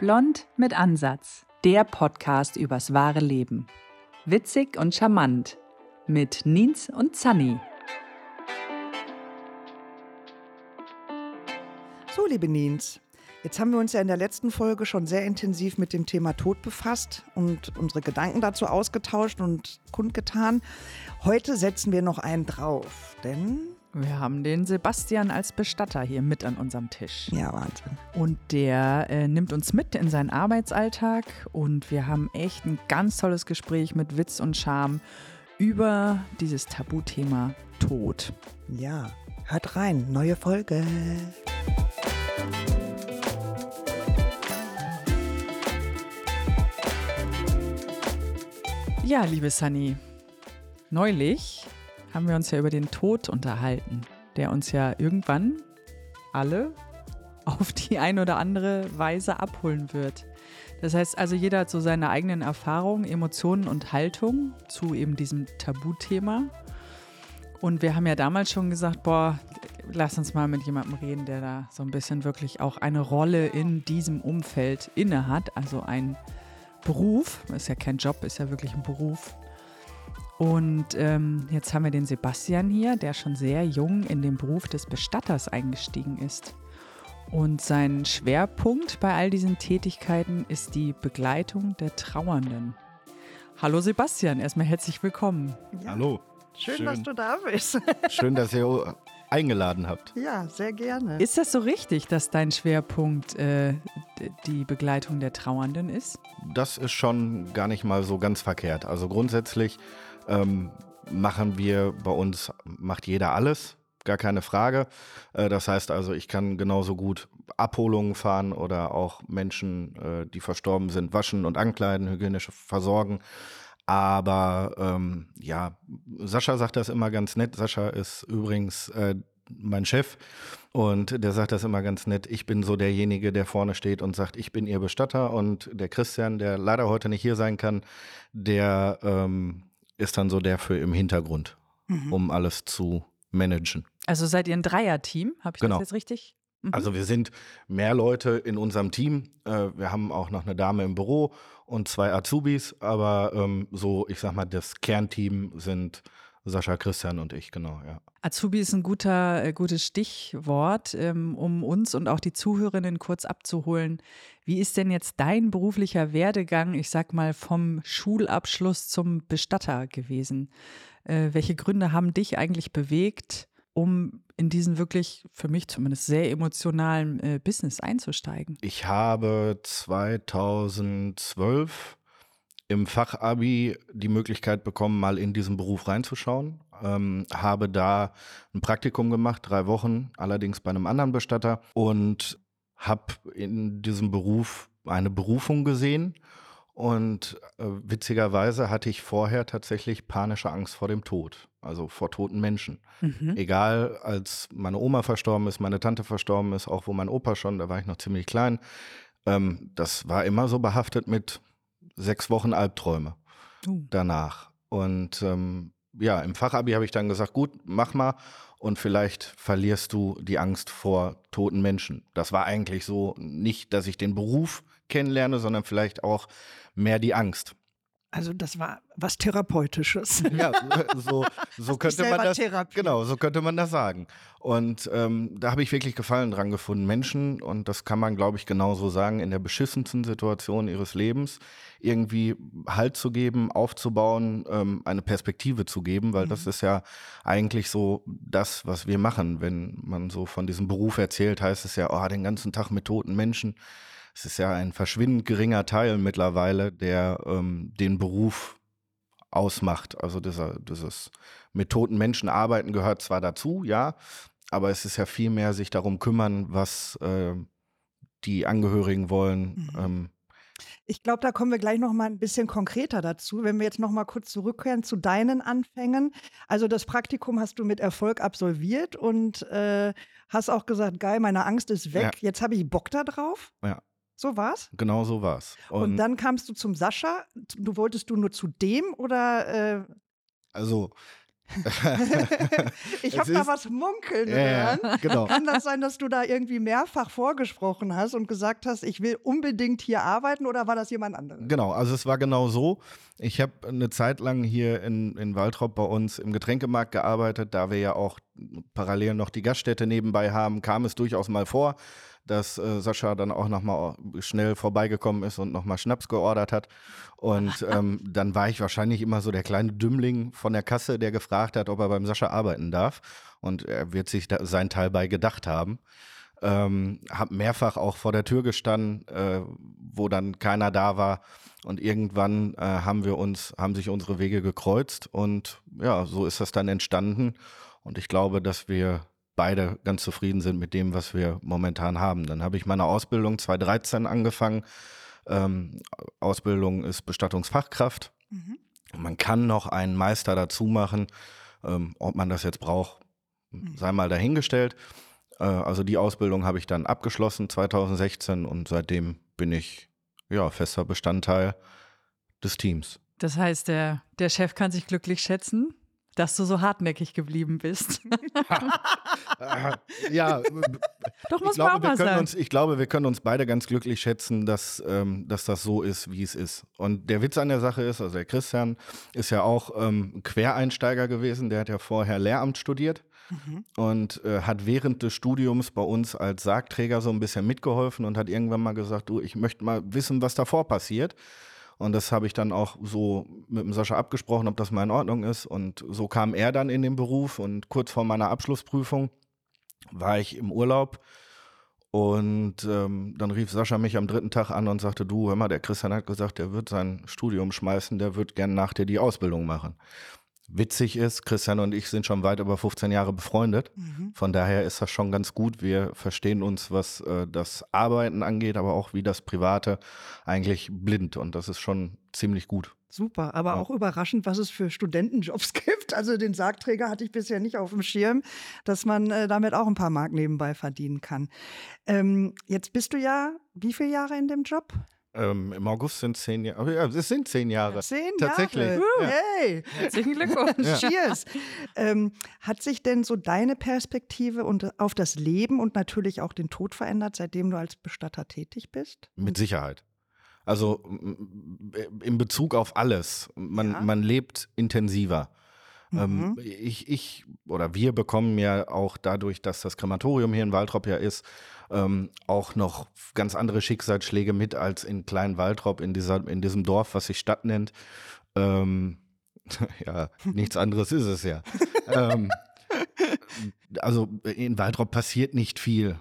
Blond mit Ansatz. Der Podcast übers wahre Leben. Witzig und charmant. Mit Nins und Zanni. So, liebe Nins, jetzt haben wir uns ja in der letzten Folge schon sehr intensiv mit dem Thema Tod befasst und unsere Gedanken dazu ausgetauscht und kundgetan. Heute setzen wir noch einen drauf, denn wir haben den Sebastian als Bestatter hier mit an unserem Tisch. Ja, Wahnsinn. Und der äh, nimmt uns mit in seinen Arbeitsalltag und wir haben echt ein ganz tolles Gespräch mit Witz und Charme über dieses Tabuthema Tod. Ja, hört rein, neue Folge. Ja, liebe Sunny, neulich haben wir uns ja über den Tod unterhalten, der uns ja irgendwann alle auf die eine oder andere Weise abholen wird. Das heißt also, jeder hat so seine eigenen Erfahrungen, Emotionen und Haltung zu eben diesem Tabuthema. Und wir haben ja damals schon gesagt, boah, lass uns mal mit jemandem reden, der da so ein bisschen wirklich auch eine Rolle in diesem Umfeld inne hat, also ein Beruf, ist ja kein Job, ist ja wirklich ein Beruf, und ähm, jetzt haben wir den Sebastian hier, der schon sehr jung in den Beruf des Bestatters eingestiegen ist. Und sein Schwerpunkt bei all diesen Tätigkeiten ist die Begleitung der Trauernden. Hallo Sebastian, erstmal herzlich willkommen. Ja. Hallo. Schön, Schön, dass du da bist. Schön, dass ihr eingeladen habt. Ja, sehr gerne. Ist das so richtig, dass dein Schwerpunkt äh, die Begleitung der Trauernden ist? Das ist schon gar nicht mal so ganz verkehrt. Also grundsätzlich ähm, machen wir bei uns, macht jeder alles, gar keine Frage. Äh, das heißt also, ich kann genauso gut Abholungen fahren oder auch Menschen, äh, die verstorben sind, waschen und ankleiden, hygienisch versorgen. Aber ähm, ja, Sascha sagt das immer ganz nett. Sascha ist übrigens äh, mein Chef und der sagt das immer ganz nett. Ich bin so derjenige, der vorne steht und sagt, ich bin ihr Bestatter und der Christian, der leider heute nicht hier sein kann, der ähm, ist dann so der für im Hintergrund, mhm. um alles zu managen. Also seid ihr ein Dreier-Team? Habe ich genau. das jetzt richtig? Mhm. Also wir sind mehr Leute in unserem Team. Äh, wir haben auch noch eine Dame im Büro und zwei Azubis, aber ähm, so, ich sag mal, das Kernteam sind Sascha, Christian und ich, genau, ja. Azubi ist ein guter, äh, gutes Stichwort, ähm, um uns und auch die Zuhörerinnen kurz abzuholen. Wie ist denn jetzt dein beruflicher Werdegang, ich sag mal, vom Schulabschluss zum Bestatter gewesen? Äh, welche Gründe haben dich eigentlich bewegt, um in diesen wirklich, für mich zumindest, sehr emotionalen äh, Business einzusteigen? Ich habe 2012 im Fachabi die Möglichkeit bekommen, mal in diesen Beruf reinzuschauen. Ähm, habe da ein Praktikum gemacht, drei Wochen, allerdings bei einem anderen Bestatter und habe in diesem Beruf eine Berufung gesehen. Und äh, witzigerweise hatte ich vorher tatsächlich panische Angst vor dem Tod, also vor toten Menschen. Mhm. Egal, als meine Oma verstorben ist, meine Tante verstorben ist, auch wo mein Opa schon, da war ich noch ziemlich klein. Ähm, das war immer so behaftet mit sechs Wochen Albträume uh. danach. Und ähm, ja, im Fachabi habe ich dann gesagt, gut, mach mal und vielleicht verlierst du die Angst vor toten Menschen. Das war eigentlich so nicht, dass ich den Beruf kennenlerne, sondern vielleicht auch mehr die Angst. Also das war was Therapeutisches. Ja, so, so könnte man das. Therapie. Genau, so könnte man das sagen. Und ähm, da habe ich wirklich Gefallen dran gefunden. Menschen, und das kann man, glaube ich, genauso sagen, in der beschissensten Situation ihres Lebens irgendwie Halt zu geben, aufzubauen, ähm, eine Perspektive zu geben, weil mhm. das ist ja eigentlich so das, was wir machen. Wenn man so von diesem Beruf erzählt, heißt es ja, oh, den ganzen Tag mit toten Menschen es ist ja ein verschwindend geringer Teil mittlerweile, der ähm, den Beruf ausmacht. Also dieser, dieses mit toten Menschen arbeiten gehört zwar dazu, ja, aber es ist ja viel mehr sich darum kümmern, was äh, die Angehörigen wollen. Mhm. Ähm, ich glaube, da kommen wir gleich noch mal ein bisschen konkreter dazu, wenn wir jetzt noch mal kurz zurückkehren zu deinen Anfängen. Also das Praktikum hast du mit Erfolg absolviert und äh, hast auch gesagt, geil, meine Angst ist weg. Ja. Jetzt habe ich Bock da drauf. Ja. So war's? Genau so war's. Und, und dann kamst du zum Sascha. Du wolltest du nur zu dem oder? Äh also ich habe da was munkeln ja, hören. genau. Kann das sein, dass du da irgendwie mehrfach vorgesprochen hast und gesagt hast, ich will unbedingt hier arbeiten oder war das jemand anderes? Genau, also es war genau so. Ich habe eine Zeit lang hier in, in Waltrop bei uns im Getränkemarkt gearbeitet, da wir ja auch parallel noch die Gaststätte nebenbei haben, kam es durchaus mal vor, dass äh, Sascha dann auch nochmal schnell vorbeigekommen ist und nochmal Schnaps geordert hat. Und ähm, dann war ich wahrscheinlich immer so der kleine Dümmling von der Kasse, der gefragt hat, ob er beim Sascha arbeiten darf. Und er wird sich da seinen Teil bei gedacht haben. Ähm, hab mehrfach auch vor der Tür gestanden, äh, wo dann keiner da war. Und irgendwann äh, haben wir uns, haben sich unsere Wege gekreuzt und ja, so ist das dann entstanden. Und ich glaube, dass wir beide ganz zufrieden sind mit dem, was wir momentan haben. Dann habe ich meine Ausbildung 2013 angefangen. Ähm, Ausbildung ist Bestattungsfachkraft. Mhm. Man kann noch einen Meister dazu machen. Ähm, ob man das jetzt braucht, sei mal dahingestellt. Äh, also die Ausbildung habe ich dann abgeschlossen 2016 und seitdem bin ich ja fester Bestandteil des Teams. Das heißt, der, der Chef kann sich glücklich schätzen, dass du so hartnäckig geblieben bist. ja, Doch ich muss man auch glaube, wir können sagen. uns, ich glaube, wir können uns beide ganz glücklich schätzen, dass, ähm, dass das so ist, wie es ist. Und der Witz an der Sache ist, also der Christian ist ja auch ähm, Quereinsteiger gewesen, der hat ja vorher Lehramt studiert Mhm. und äh, hat während des Studiums bei uns als Sargträger so ein bisschen mitgeholfen und hat irgendwann mal gesagt, du, ich möchte mal wissen, was davor passiert. Und das habe ich dann auch so mit dem Sascha abgesprochen, ob das mal in Ordnung ist. Und so kam er dann in den Beruf und kurz vor meiner Abschlussprüfung war ich im Urlaub und ähm, dann rief Sascha mich am dritten Tag an und sagte, du, hör mal, der Christian hat gesagt, der wird sein Studium schmeißen, der wird gern nach dir die Ausbildung machen. Witzig ist, Christian und ich sind schon weit über 15 Jahre befreundet. Mhm. Von daher ist das schon ganz gut. Wir verstehen uns, was äh, das Arbeiten angeht, aber auch wie das Private eigentlich blind. Und das ist schon ziemlich gut. Super, aber Ja. auch überraschend, was es für Studentenjobs gibt. Also den Sargträger hatte ich bisher nicht auf dem Schirm, dass man äh, damit auch ein paar Mark nebenbei verdienen kann. Ähm, jetzt bist du ja wie viele Jahre in dem Job? Ähm, Im August sind zehn Jahre. Ja, es sind zehn Jahre. Zehn Tatsächlich. Jahre. Ja. Hey, Herzlichen Glückwunsch. cheers. Ähm, hat sich denn so deine Perspektive und auf das Leben und natürlich auch den Tod verändert, seitdem du als Bestatter tätig bist? Mit Sicherheit. Also m- in Bezug auf alles. Man, Ja. man lebt intensiver. Ähm, Mhm. ich, ich oder wir bekommen ja auch dadurch, dass das Krematorium hier in Waltrop ja ist, ähm, auch noch ganz andere Schicksalsschläge mit als in Klein Waltrop, in, dieser, in diesem Dorf, was sich Stadt nennt. Ähm, ja, nichts anderes ist es ja. ähm, also in Waltrop passiert nicht viel.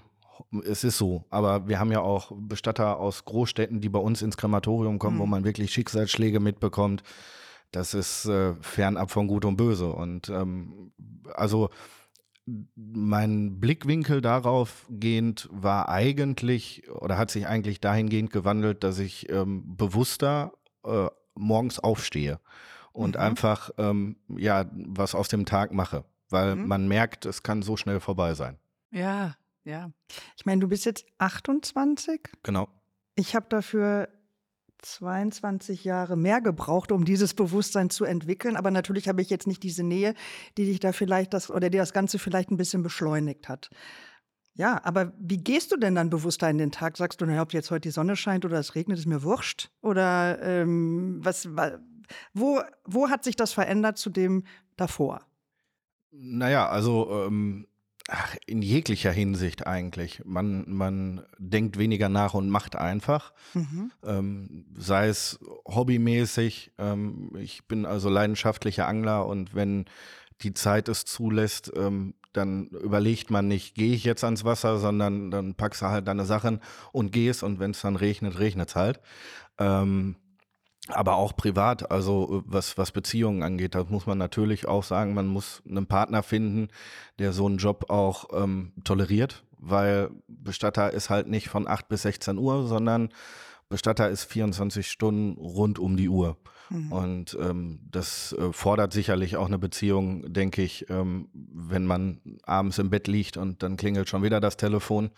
Es ist so, aber wir haben ja auch Bestatter aus Großstädten, die bei uns ins Krematorium kommen, wo Mhm. man wirklich Schicksalsschläge mitbekommt. Das ist äh, fernab von Gut und Böse. Und ähm, also mein Blickwinkel darauf gehend war eigentlich oder hat sich eigentlich dahingehend gewandelt, dass ich ähm, bewusster äh, morgens aufstehe und Mhm. einfach ähm, ja was aus dem Tag mache, weil Mhm. man merkt, es kann so schnell vorbei sein. Ja, ja. Ich meine, du bist jetzt 28. Genau. Ich habe dafür 22 Jahre mehr gebraucht, um dieses Bewusstsein zu entwickeln. Aber natürlich habe ich jetzt nicht diese Nähe, die dich da vielleicht das oder die das Ganze vielleicht ein bisschen beschleunigt hat. Ja, aber wie gehst du denn dann bewusster in den Tag? Sagst du, naja, ob jetzt heute die Sonne scheint oder es regnet, ist mir wurscht? Oder ähm, was, wa- wo, wo hat sich das verändert zu dem davor? Naja, also ähm, ach, in jeglicher Hinsicht eigentlich. Man, man denkt weniger nach und macht einfach. Mhm. ähm, sei es hobbymäßig. Ähm, ich bin also leidenschaftlicher Angler und wenn die Zeit es zulässt, ähm, dann überlegt man nicht, gehe ich jetzt ans Wasser, sondern dann packst du halt deine Sachen und gehst und wenn es dann regnet, regnet es halt. Ähm, aber auch privat, also äh, was, was Beziehungen angeht, das muss man natürlich auch sagen, man muss einen Partner finden, der so einen Job auch ähm, toleriert, weil Bestatter ist halt nicht von 8 bis 16 Uhr, sondern Bestatter ist 24 Stunden rund um die Uhr. Mhm. Und ähm, das äh, fordert sicherlich auch eine Beziehung, denke ich, ähm, wenn man abends im Bett liegt und dann klingelt schon wieder das Telefon,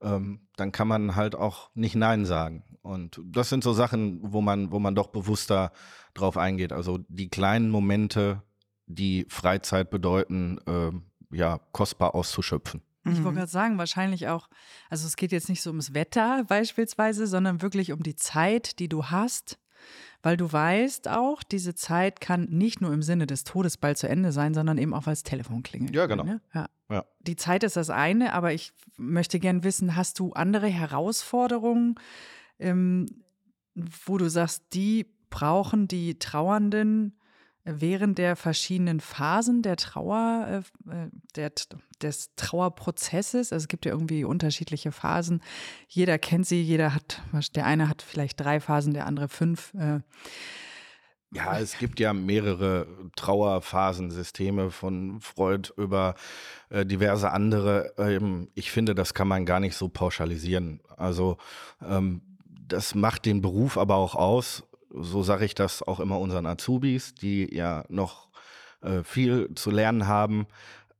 ähm, dann kann man halt auch nicht Nein sagen. Und das sind so Sachen, wo man, wo man doch bewusster drauf eingeht. Also die kleinen Momente die Freizeit bedeuten, äh, ja, kostbar auszuschöpfen. Ich wollte Mhm. gerade sagen, wahrscheinlich auch, also es geht jetzt nicht so ums Wetter beispielsweise, sondern wirklich um die Zeit, die du hast, weil du weißt auch, diese Zeit kann nicht nur im Sinne des Todes bald zu Ende sein, sondern eben auch, weil das Telefon klingelt. Ja, genau. Ne? Ja. Ja. Die Zeit ist das eine, aber ich möchte gern wissen, hast du andere Herausforderungen, ähm, wo du sagst, die brauchen die Trauernden während der verschiedenen Phasen der Trauer, äh, äh, der, des Trauerprozesses. Also es gibt ja irgendwie unterschiedliche Phasen. Jeder kennt sie, jeder hat, der eine hat vielleicht drei Phasen, der andere fünf. Äh, Ja, es gibt ja mehrere Trauerphasensysteme von Freud über äh, diverse andere. Ähm, ich finde, das kann man gar nicht so pauschalisieren. Also ähm, das macht den Beruf aber auch aus. So sage ich das auch immer unseren Azubis, die ja noch äh, viel zu lernen haben.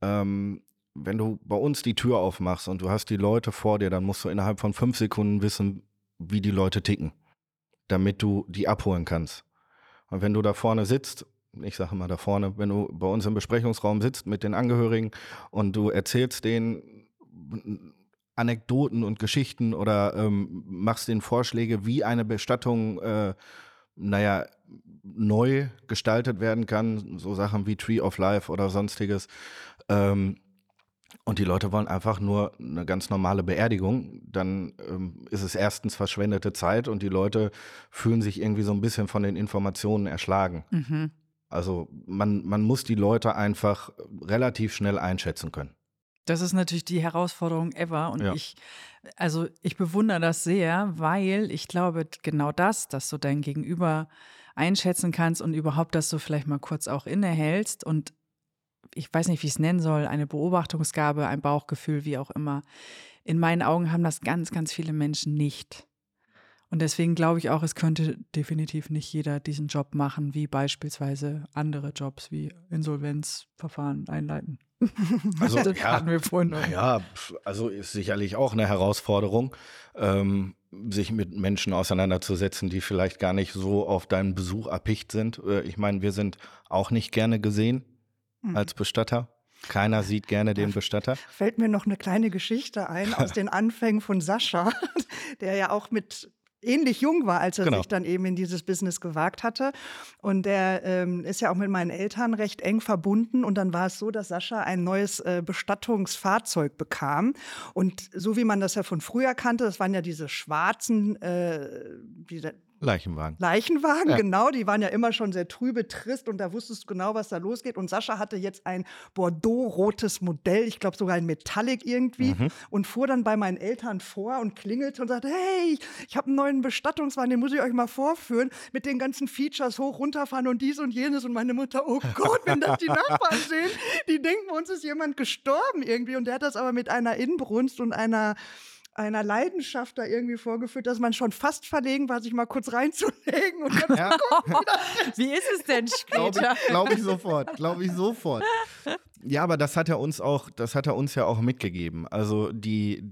Ähm, wenn du bei uns die Tür aufmachst und du hast die Leute vor dir, dann musst du innerhalb von fünf Sekunden wissen, wie die Leute ticken, damit du die abholen kannst. Und wenn du da vorne sitzt, ich sage mal da vorne, wenn du bei uns im Besprechungsraum sitzt mit den Angehörigen und du erzählst denen Anekdoten und Geschichten oder ähm, machst denen Vorschläge, wie eine Bestattung, äh, naja, neu gestaltet werden kann, so Sachen wie Tree of Life oder sonstiges. Ähm, und die Leute wollen einfach nur eine ganz normale Beerdigung, dann ähm, ist es erstens verschwendete Zeit und die Leute fühlen sich irgendwie so ein bisschen von den Informationen erschlagen. mhm. Also man, man muss die Leute einfach relativ schnell einschätzen können. Das ist natürlich die Herausforderung ever. Und Ja. ich, also ich bewundere das sehr, weil ich glaube, genau das, dass du dein Gegenüber einschätzen kannst und überhaupt, dass du vielleicht mal kurz auch innehältst und ich weiß nicht, wie ich es nennen soll, eine Beobachtungsgabe, ein Bauchgefühl, wie auch immer. In meinen Augen haben das ganz, ganz viele Menschen nicht. Und deswegen glaube ich auch, es könnte definitiv nicht jeder diesen Job machen, wie beispielsweise andere Jobs wie Insolvenzverfahren einleiten. Also, das ja, hatten wir vorhin noch. Pf, also ist sicherlich auch eine Herausforderung, ähm, sich mit Menschen auseinanderzusetzen, die vielleicht gar nicht so auf deinen Besuch erpicht sind. Äh, ich meine, wir sind auch nicht gerne gesehen Mhm. als Bestatter. Keiner sieht gerne den Bestatter. Fällt mir noch eine kleine Geschichte ein aus den Anfängen von Sascha, der ja auch mit ähnlich jung war, als er Genau. sich dann eben in dieses Business gewagt hatte. Und der ähm, ist ja auch mit meinen Eltern recht eng verbunden. Und dann war es so, dass Sascha ein neues äh, Bestattungsfahrzeug bekam. Und so wie man das ja von früher kannte, das waren ja diese schwarzen, äh, diese Leichenwagen. Leichenwagen, Ja. genau, die waren ja immer schon sehr trübe, trist und da wusstest du genau, was da losgeht. Und Sascha hatte jetzt ein Bordeaux-rotes Modell, ich glaube sogar ein Metallic irgendwie, Mhm. und fuhr dann bei meinen Eltern vor und klingelte und sagte, hey, ich habe einen neuen Bestattungswagen, den muss ich euch mal vorführen, mit den ganzen Features hoch, runterfahren und dies und jenes. Und meine Mutter, oh Gott, wenn das die Nachbarn sehen, die denken, bei uns ist jemand gestorben irgendwie. Und der hat das aber mit einer Inbrunst und einer einer Leidenschaft da irgendwie vorgeführt, dass man schon fast verlegen war, sich mal kurz reinzulegen. Und dann Ja, Wie ist es denn glaube ich, glaub ich sofort. Glaube ich sofort. Ja, aber das hat er uns auch, das hat er uns ja auch mitgegeben. Also die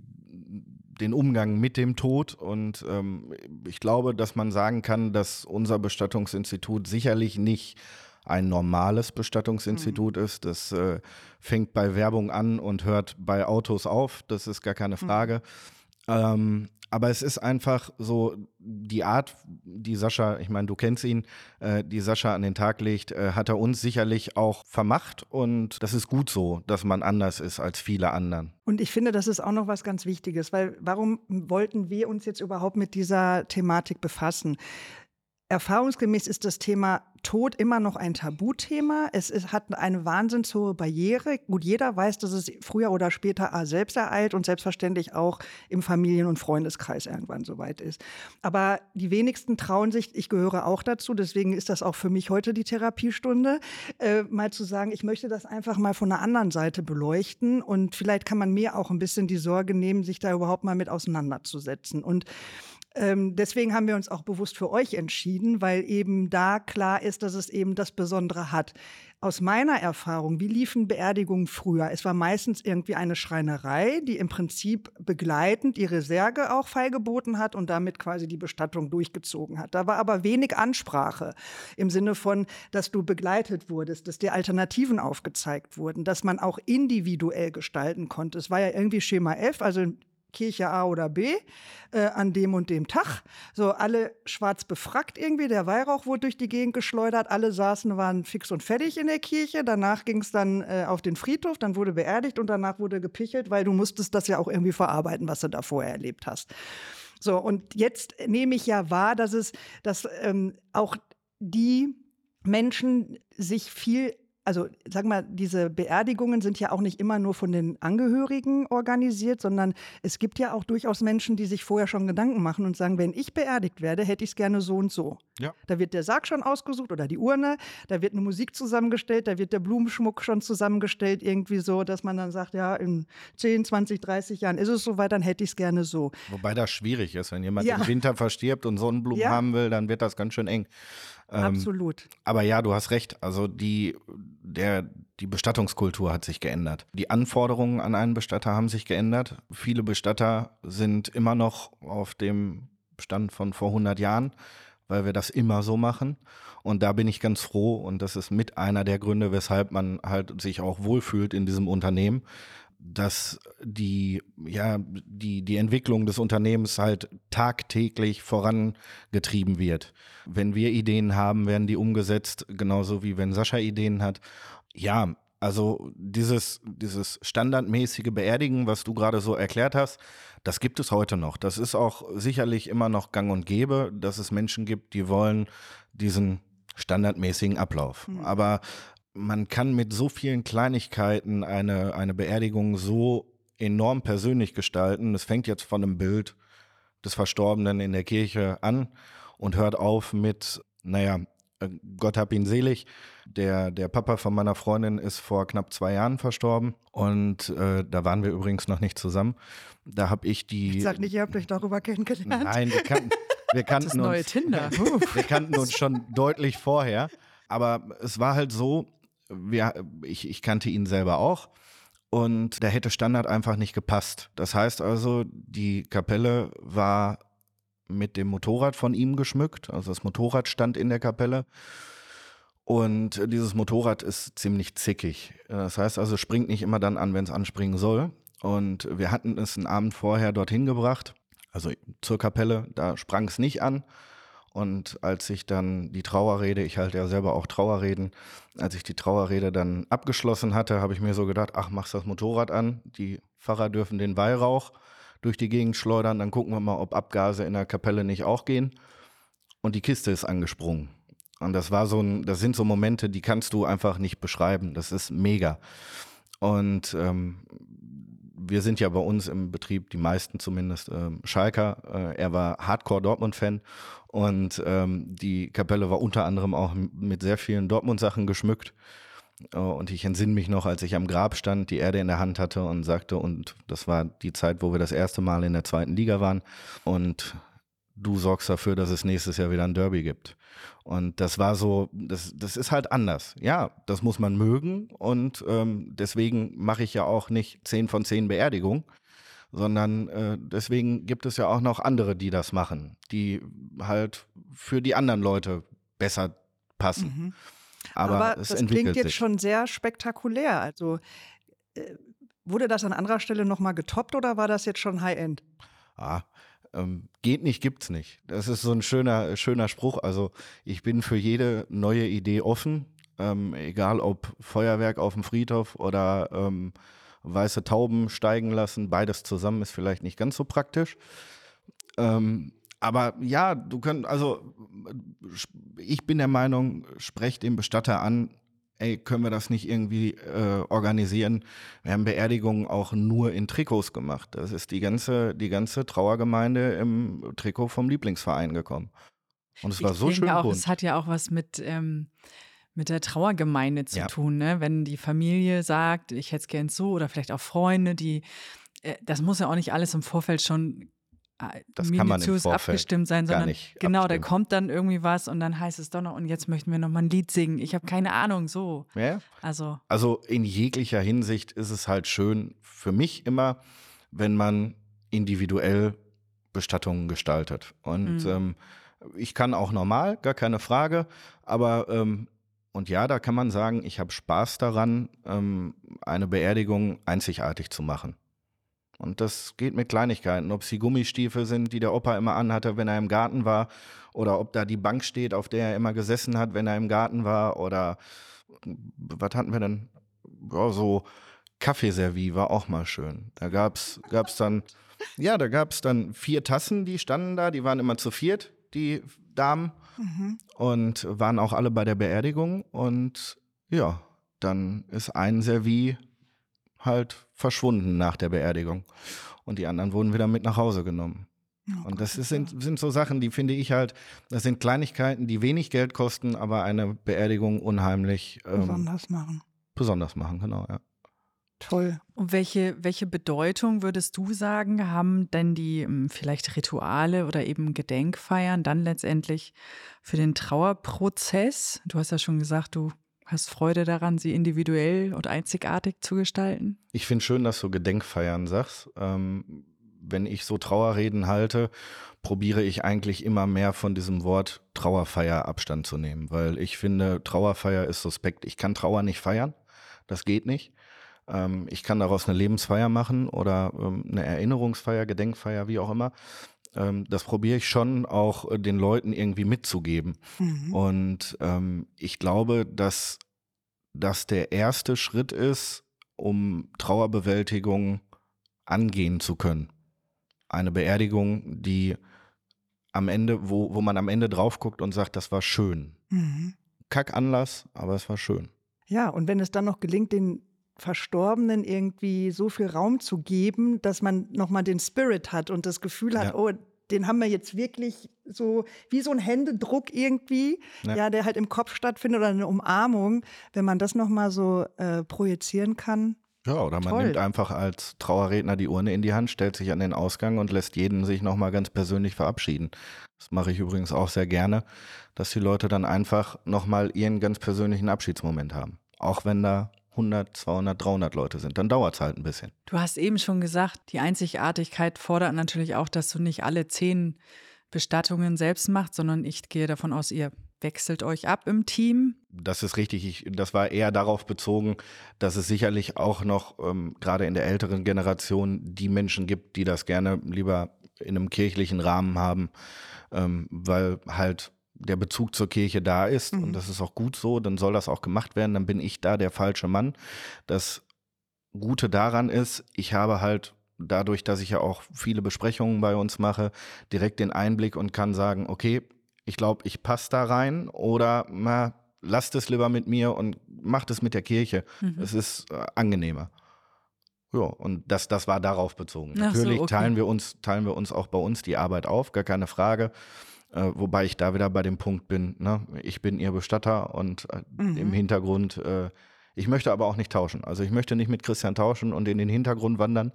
den Umgang mit dem Tod und ähm, ich glaube, dass man sagen kann, dass unser Bestattungsinstitut sicherlich nicht ein normales Bestattungsinstitut ist. Das äh, fängt bei Werbung an und hört bei Autos auf. Das ist gar keine Frage. Ähm, aber es ist einfach so die Art, die Sascha, ich meine, du kennst ihn, äh, die Sascha an den Tag legt, äh, hat er uns sicherlich auch vermacht. Und das ist gut so, dass man anders ist als viele anderen. Und ich finde, das ist auch noch was ganz Wichtiges, weil warum wollten wir uns jetzt überhaupt mit dieser Thematik befassen? Erfahrungsgemäß ist das Thema Tod immer noch ein Tabuthema. Es ist, hat eine wahnsinnig hohe Barriere. Gut, jeder weiß, dass es früher oder später A, selbst ereilt und selbstverständlich auch im Familien- und Freundeskreis irgendwann soweit ist. Aber die wenigsten trauen sich, ich gehöre auch dazu, deswegen ist das auch für mich heute die Therapiestunde, äh, mal zu sagen, ich möchte das einfach mal von einer anderen Seite beleuchten und vielleicht kann man mir auch ein bisschen die Sorge nehmen, sich da überhaupt mal mit auseinanderzusetzen. Und ähm, deswegen haben wir uns auch bewusst für euch entschieden, weil eben da klar ist, dass es eben das Besondere hat. aus meiner Erfahrung, wie liefen Beerdigungen früher? Es war meistens irgendwie eine Schreinerei, die im Prinzip begleitend ihre Särge auch feilgeboten hat und damit quasi die Bestattung durchgezogen hat. Da war aber wenig Ansprache im Sinne von, dass du begleitet wurdest, dass dir Alternativen aufgezeigt wurden, dass man auch individuell gestalten konnte. Es war ja irgendwie Schema F, also Kirche A oder B äh, an dem und dem Tag. So alle schwarz befrackt irgendwie. Der Weihrauch wurde durch die Gegend geschleudert. Alle saßen, waren fix und fertig in der Kirche. Danach ging es dann äh, auf den Friedhof. Dann wurde beerdigt und danach wurde gepichelt, weil du musstest das ja auch irgendwie verarbeiten, was du da vorher erlebt hast. So, und jetzt nehme ich ja wahr, dass es, dass ähm, auch die Menschen sich viel also sag mal, diese Beerdigungen sind ja auch nicht immer nur von den Angehörigen organisiert, sondern es gibt ja auch durchaus Menschen, die sich vorher schon Gedanken machen und sagen, wenn ich beerdigt werde, hätte ich es gerne so und so. Ja. Da wird der Sarg schon ausgesucht oder die Urne, da wird eine Musik zusammengestellt, da wird der Blumenschmuck schon zusammengestellt, irgendwie so, dass man dann sagt, ja, in 10, 20, 30 Jahren ist es soweit, dann hätte ich es gerne so. Wobei das schwierig ist, wenn jemand ja. im Winter verstirbt und Sonnenblumen ja. haben will, dann wird das ganz schön eng. Ähm, Absolut. Aber ja, du hast recht. Also die, der, die Bestattungskultur hat sich geändert. Die Anforderungen an einen Bestatter haben sich geändert. Viele Bestatter sind immer noch auf dem Stand von vor 100 Jahren, weil wir das immer so machen. Und da bin ich ganz froh und das ist mit einer der Gründe, weshalb man halt sich auch wohlfühlt in diesem Unternehmen, dass die, ja, die, die Entwicklung des Unternehmens halt tagtäglich vorangetrieben wird. Wenn wir Ideen haben, werden die umgesetzt, genauso wie wenn Sascha Ideen hat. Ja, also dieses, dieses standardmäßige Beerdigen, was du gerade so erklärt hast, das gibt es heute noch. Das ist auch sicherlich immer noch gang und gäbe, dass es Menschen gibt, die wollen diesen standardmäßigen Ablauf. Mhm. Aber man kann mit so vielen Kleinigkeiten eine, eine Beerdigung so enorm persönlich gestalten. Es fängt jetzt von einem Bild des Verstorbenen in der Kirche an und hört auf mit, naja, äh, Gott hab ihn selig. Der, der Papa von meiner Freundin ist vor knapp zwei Jahren verstorben und äh, da waren wir übrigens noch nicht zusammen. Da habe ich die. Ich sag nicht, ihr habt euch darüber kennengelernt. Nein, wir kannten, wir kannten das neue uns. Tinder. wir kannten uns schon deutlich vorher. Aber es war halt so, wir, ich, ich kannte ihn selber auch. Und da hätte Standard einfach nicht gepasst. Das heißt also, die Kapelle war mit dem Motorrad von ihm geschmückt. Also das Motorrad stand in der Kapelle. Und dieses Motorrad ist ziemlich zickig. Das heißt also, springt nicht immer dann an, wenn es anspringen soll. Und wir hatten es einen Abend vorher dorthin gebracht, also zur Kapelle. Da sprang es nicht an. Und als ich dann die Trauerrede, ich halte ja selber auch Trauerreden, als ich die Trauerrede dann abgeschlossen hatte, habe ich mir so gedacht, ach, machst das Motorrad an, die Pfarrer dürfen den Weihrauch durch die Gegend schleudern, dann gucken wir mal, ob Abgase in der Kapelle nicht auch gehen. Und die Kiste ist angesprungen. Und das war so ein, das sind so Momente, die kannst du einfach nicht beschreiben. Das ist mega. Und ähm, wir sind ja bei uns im Betrieb, die meisten zumindest, ähm, Schalker. Äh, er war Hardcore-Dortmund-Fan und ähm, die Kapelle war unter anderem auch mit sehr vielen Dortmund-Sachen geschmückt. Äh, und ich entsinne mich noch, als ich am Grab stand, die Erde in der Hand hatte und sagte, und das war die Zeit, wo wir das erste Mal in der zweiten Liga waren. Und du sorgst dafür, dass es nächstes Jahr wieder ein Derby gibt. Und das war so, das, das ist halt anders. Ja, das muss man mögen und ähm, deswegen mache ich ja auch nicht zehn von zehn Beerdigungen, sondern äh, deswegen gibt es ja auch noch andere, die das machen, die halt für die anderen Leute besser passen. Mhm. Aber, Aber es das entwickelt klingt jetzt sich. schon sehr spektakulär. Also äh, wurde das an anderer Stelle nochmal getoppt oder war das jetzt schon High-End? Ah, ähm, geht nicht, gibt's nicht. Das ist so ein schöner, schöner Spruch. Also ich bin für jede neue Idee offen, ähm, egal ob Feuerwerk auf dem Friedhof oder ähm, weiße Tauben steigen lassen. Beides zusammen ist vielleicht nicht ganz so praktisch. Ähm, aber ja, du könnt, also ich bin der Meinung, sprecht den Bestatter an, ey, können wir das nicht irgendwie äh, organisieren? Wir haben Beerdigungen auch nur in Trikots gemacht. Das ist die ganze, die ganze Trauergemeinde im Trikot vom Lieblingsverein gekommen. Und es war so schön auch, bunt. Es hat ja auch was mit, ähm, mit der Trauergemeinde zu Ja. tun, ne? Wenn die Familie sagt, ich hätte es gern so, oder vielleicht auch Freunde, die, äh, das muss ja auch nicht alles im Vorfeld schon Das kann man im Vorfeld abgestimmt sein, gar sondern nicht genau, da abstimmen. kommt dann irgendwie was und dann heißt es doch noch, und jetzt möchten wir noch mal ein Lied singen. Ich habe keine Ahnung, so. Ja? Also, Also in jeglicher Hinsicht ist es halt schön für mich immer, wenn man individuell Bestattungen gestaltet. Und Mhm. ähm, ich kann auch normal, gar keine Frage. Aber ähm, und ja, da kann man sagen, ich habe Spaß daran, ähm, eine Beerdigung einzigartig zu machen. Und das geht mit Kleinigkeiten, ob es die Gummistiefel sind, die der Opa immer anhatte, wenn er im Garten war, oder ob da die Bank steht, auf der er immer gesessen hat, wenn er im Garten war, oder was hatten wir denn? Ja, so Kaffeeservie war auch mal schön. Da gab's gab's dann, ja, da gab's dann vier Tassen, die standen da, die waren immer zu viert, die Damen, Mhm. und waren auch alle bei der Beerdigung. Und ja, dann ist ein Servie halt verschwunden nach der Beerdigung. Und die anderen wurden wieder mit nach Hause genommen. Oh Und das Gott, ist, sind, sind so Sachen, die finde ich halt, das sind Kleinigkeiten, die wenig Geld kosten, aber eine Beerdigung unheimlich ähm, besonders machen. besonders machen, genau, ja. Toll. und welche, welche Bedeutung würdest du sagen, haben denn die ähm, vielleicht Rituale oder eben Gedenkfeiern dann letztendlich für den Trauerprozess? Du hast ja schon gesagt, du hast Freude daran, sie individuell und einzigartig zu gestalten. Ich finde schön, dass du Gedenkfeiern sagst. Ähm, wenn ich so Trauerreden halte, probiere ich eigentlich immer mehr von diesem Wort Trauerfeier Abstand zu nehmen, weil ich finde, Trauerfeier ist suspekt. Ich kann Trauer nicht feiern, das geht nicht. Ähm, ich kann daraus eine Lebensfeier machen oder ähm, eine Erinnerungsfeier, Gedenkfeier, wie auch immer. Ähm, das probiere ich schon auch äh, den Leuten irgendwie mitzugeben. Mhm. Und ähm, ich glaube, dass das der erste Schritt ist, um Trauerbewältigung angehen zu können. Eine Beerdigung, die am Ende, wo, wo man am Ende drauf guckt und sagt, das war schön. Mhm. Kack Anlass, aber es war schön. Ja, und wenn es dann noch gelingt, den Verstorbenen irgendwie so viel Raum zu geben, dass man nochmal den Spirit hat und das Gefühl hat, Ja. oh, den haben wir jetzt wirklich so wie so ein Händedruck irgendwie, ja, Ja. der halt im Kopf stattfindet oder eine Umarmung, wenn man das nochmal so äh, projizieren kann. Ja, oder man Toll. nimmt einfach als Trauerredner die Urne in die Hand, stellt sich an den Ausgang und lässt jeden sich nochmal ganz persönlich verabschieden. Das mache ich übrigens auch sehr gerne, dass die Leute dann einfach nochmal ihren ganz persönlichen Abschiedsmoment haben. Auch wenn da 100, 200, 300 Leute sind, dann dauert es halt ein bisschen. Du hast eben schon gesagt, die Einzigartigkeit fordert natürlich auch, dass du nicht alle zehn Bestattungen selbst machst, sondern ich gehe davon aus, ihr wechselt euch ab im Team. Das ist richtig. Ich, das war eher darauf bezogen, dass es sicherlich auch noch ähm, gerade in der älteren Generation die Menschen gibt, die das gerne lieber in einem kirchlichen Rahmen haben, ähm, weil halt der Bezug zur Kirche da ist Mhm. und das ist auch gut so, dann soll das auch gemacht werden, dann bin ich da der falsche Mann. Das Gute daran ist, ich habe halt dadurch, dass ich ja auch viele Besprechungen bei uns mache, direkt den Einblick und kann sagen, okay, ich glaube, ich passe da rein oder na, lasst es lieber mit mir und macht es mit der Kirche. Mhm. Es ist äh, angenehmer. Ja, und das, das war darauf bezogen. Ach so, Natürlich okay. teilen wir uns, teilen wir uns auch bei uns die Arbeit auf, gar keine Frage. Äh, wobei ich da wieder bei dem Punkt bin, ne? ich bin ihr Bestatter und äh, Mhm. im Hintergrund, äh, ich möchte aber auch nicht tauschen. Also ich möchte nicht mit Christian tauschen und in den Hintergrund wandern.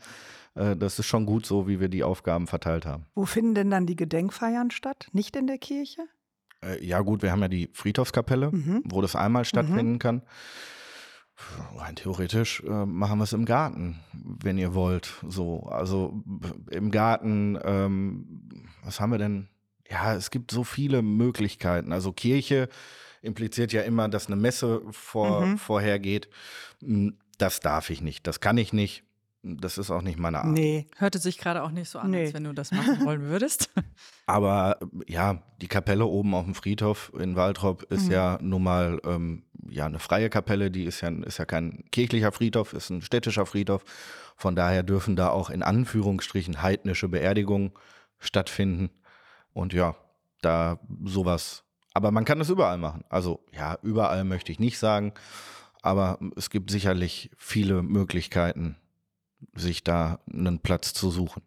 Äh, das ist schon gut so, wie wir die Aufgaben verteilt haben. Wo finden denn dann die Gedenkfeiern statt? Nicht in der Kirche? Äh, ja gut, wir haben ja die Friedhofskapelle, Mhm. wo das einmal stattfinden kann. Rein theoretisch äh, machen wir es im Garten, wenn ihr wollt. So, also im Garten, ähm, was haben wir denn? Ja, es gibt so viele Möglichkeiten. Also Kirche impliziert ja immer, dass eine Messe vor, Mhm. vorhergeht. Hm, Das darf ich nicht, das kann ich nicht. Das ist auch nicht meine Art. Nee. Hörte sich gerade auch nicht so an, Nee. als wenn du das machen wollen würdest. Aber äh, ja, die Kapelle oben auf dem Friedhof in Waldrop ist Mhm. ja nun mal ähm, ja eine freie Kapelle, die ist ja, ist ja kein kirchlicher Friedhof, ist ein städtischer Friedhof. Von daher dürfen da auch in Anführungsstrichen heidnische Beerdigungen stattfinden. Und ja, da sowas. Aber man kann das überall machen. Also ja, überall möchte ich nicht sagen. Aber es gibt sicherlich viele Möglichkeiten, sich da einen Platz zu suchen.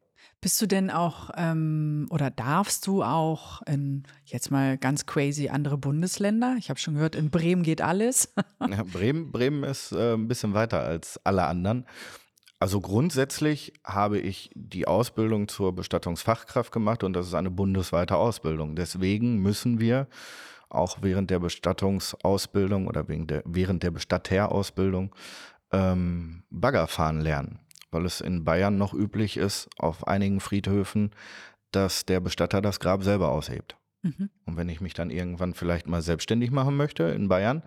Bist du denn auch ähm, oder darfst du auch in jetzt mal ganz crazy andere Bundesländer? Ich habe schon gehört, in Bremen geht alles. Ja, Bremen, Bremen ist äh, ein bisschen weiter als alle anderen. Also grundsätzlich habe ich die Ausbildung zur Bestattungsfachkraft gemacht und das ist eine bundesweite Ausbildung. Deswegen müssen wir auch während der Bestattungsausbildung oder während der Bestatterausbildung ähm, Baggerfahren lernen, weil es in Bayern noch üblich ist, auf einigen Friedhöfen, dass der Bestatter das Grab selber aushebt. Mhm. Und wenn ich mich dann irgendwann vielleicht mal selbstständig machen möchte in Bayern,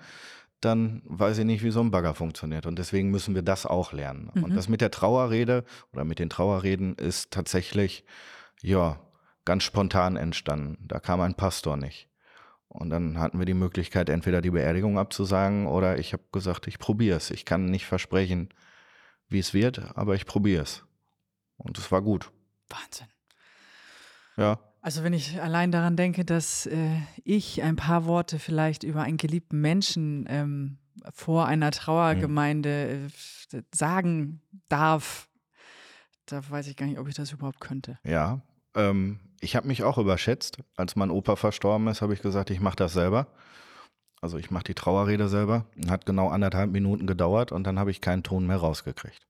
dann weiß ich nicht, wie so ein Bagger funktioniert. Und deswegen müssen wir das auch lernen. Mhm. Und das mit der Trauerrede oder mit den Trauerreden ist tatsächlich, ja, ganz spontan entstanden. Da kam ein Pastor nicht. Und dann hatten wir die Möglichkeit, entweder die Beerdigung abzusagen oder ich habe gesagt, ich probiere es. Ich kann nicht versprechen, wie es wird, aber ich probiere es. Und es war gut. Wahnsinn. Ja. Also wenn ich allein daran denke, dass äh, ich ein paar Worte vielleicht über einen geliebten Menschen ähm, vor einer Trauergemeinde äh, sagen darf, da weiß ich gar nicht, ob ich das überhaupt könnte. Ja, ähm, ich habe mich auch überschätzt. Als mein Opa verstorben ist, habe ich gesagt, ich mache das selber. Also ich mache die Trauerrede selber. Hat genau anderthalb Minuten gedauert und dann habe ich keinen Ton mehr rausgekriegt.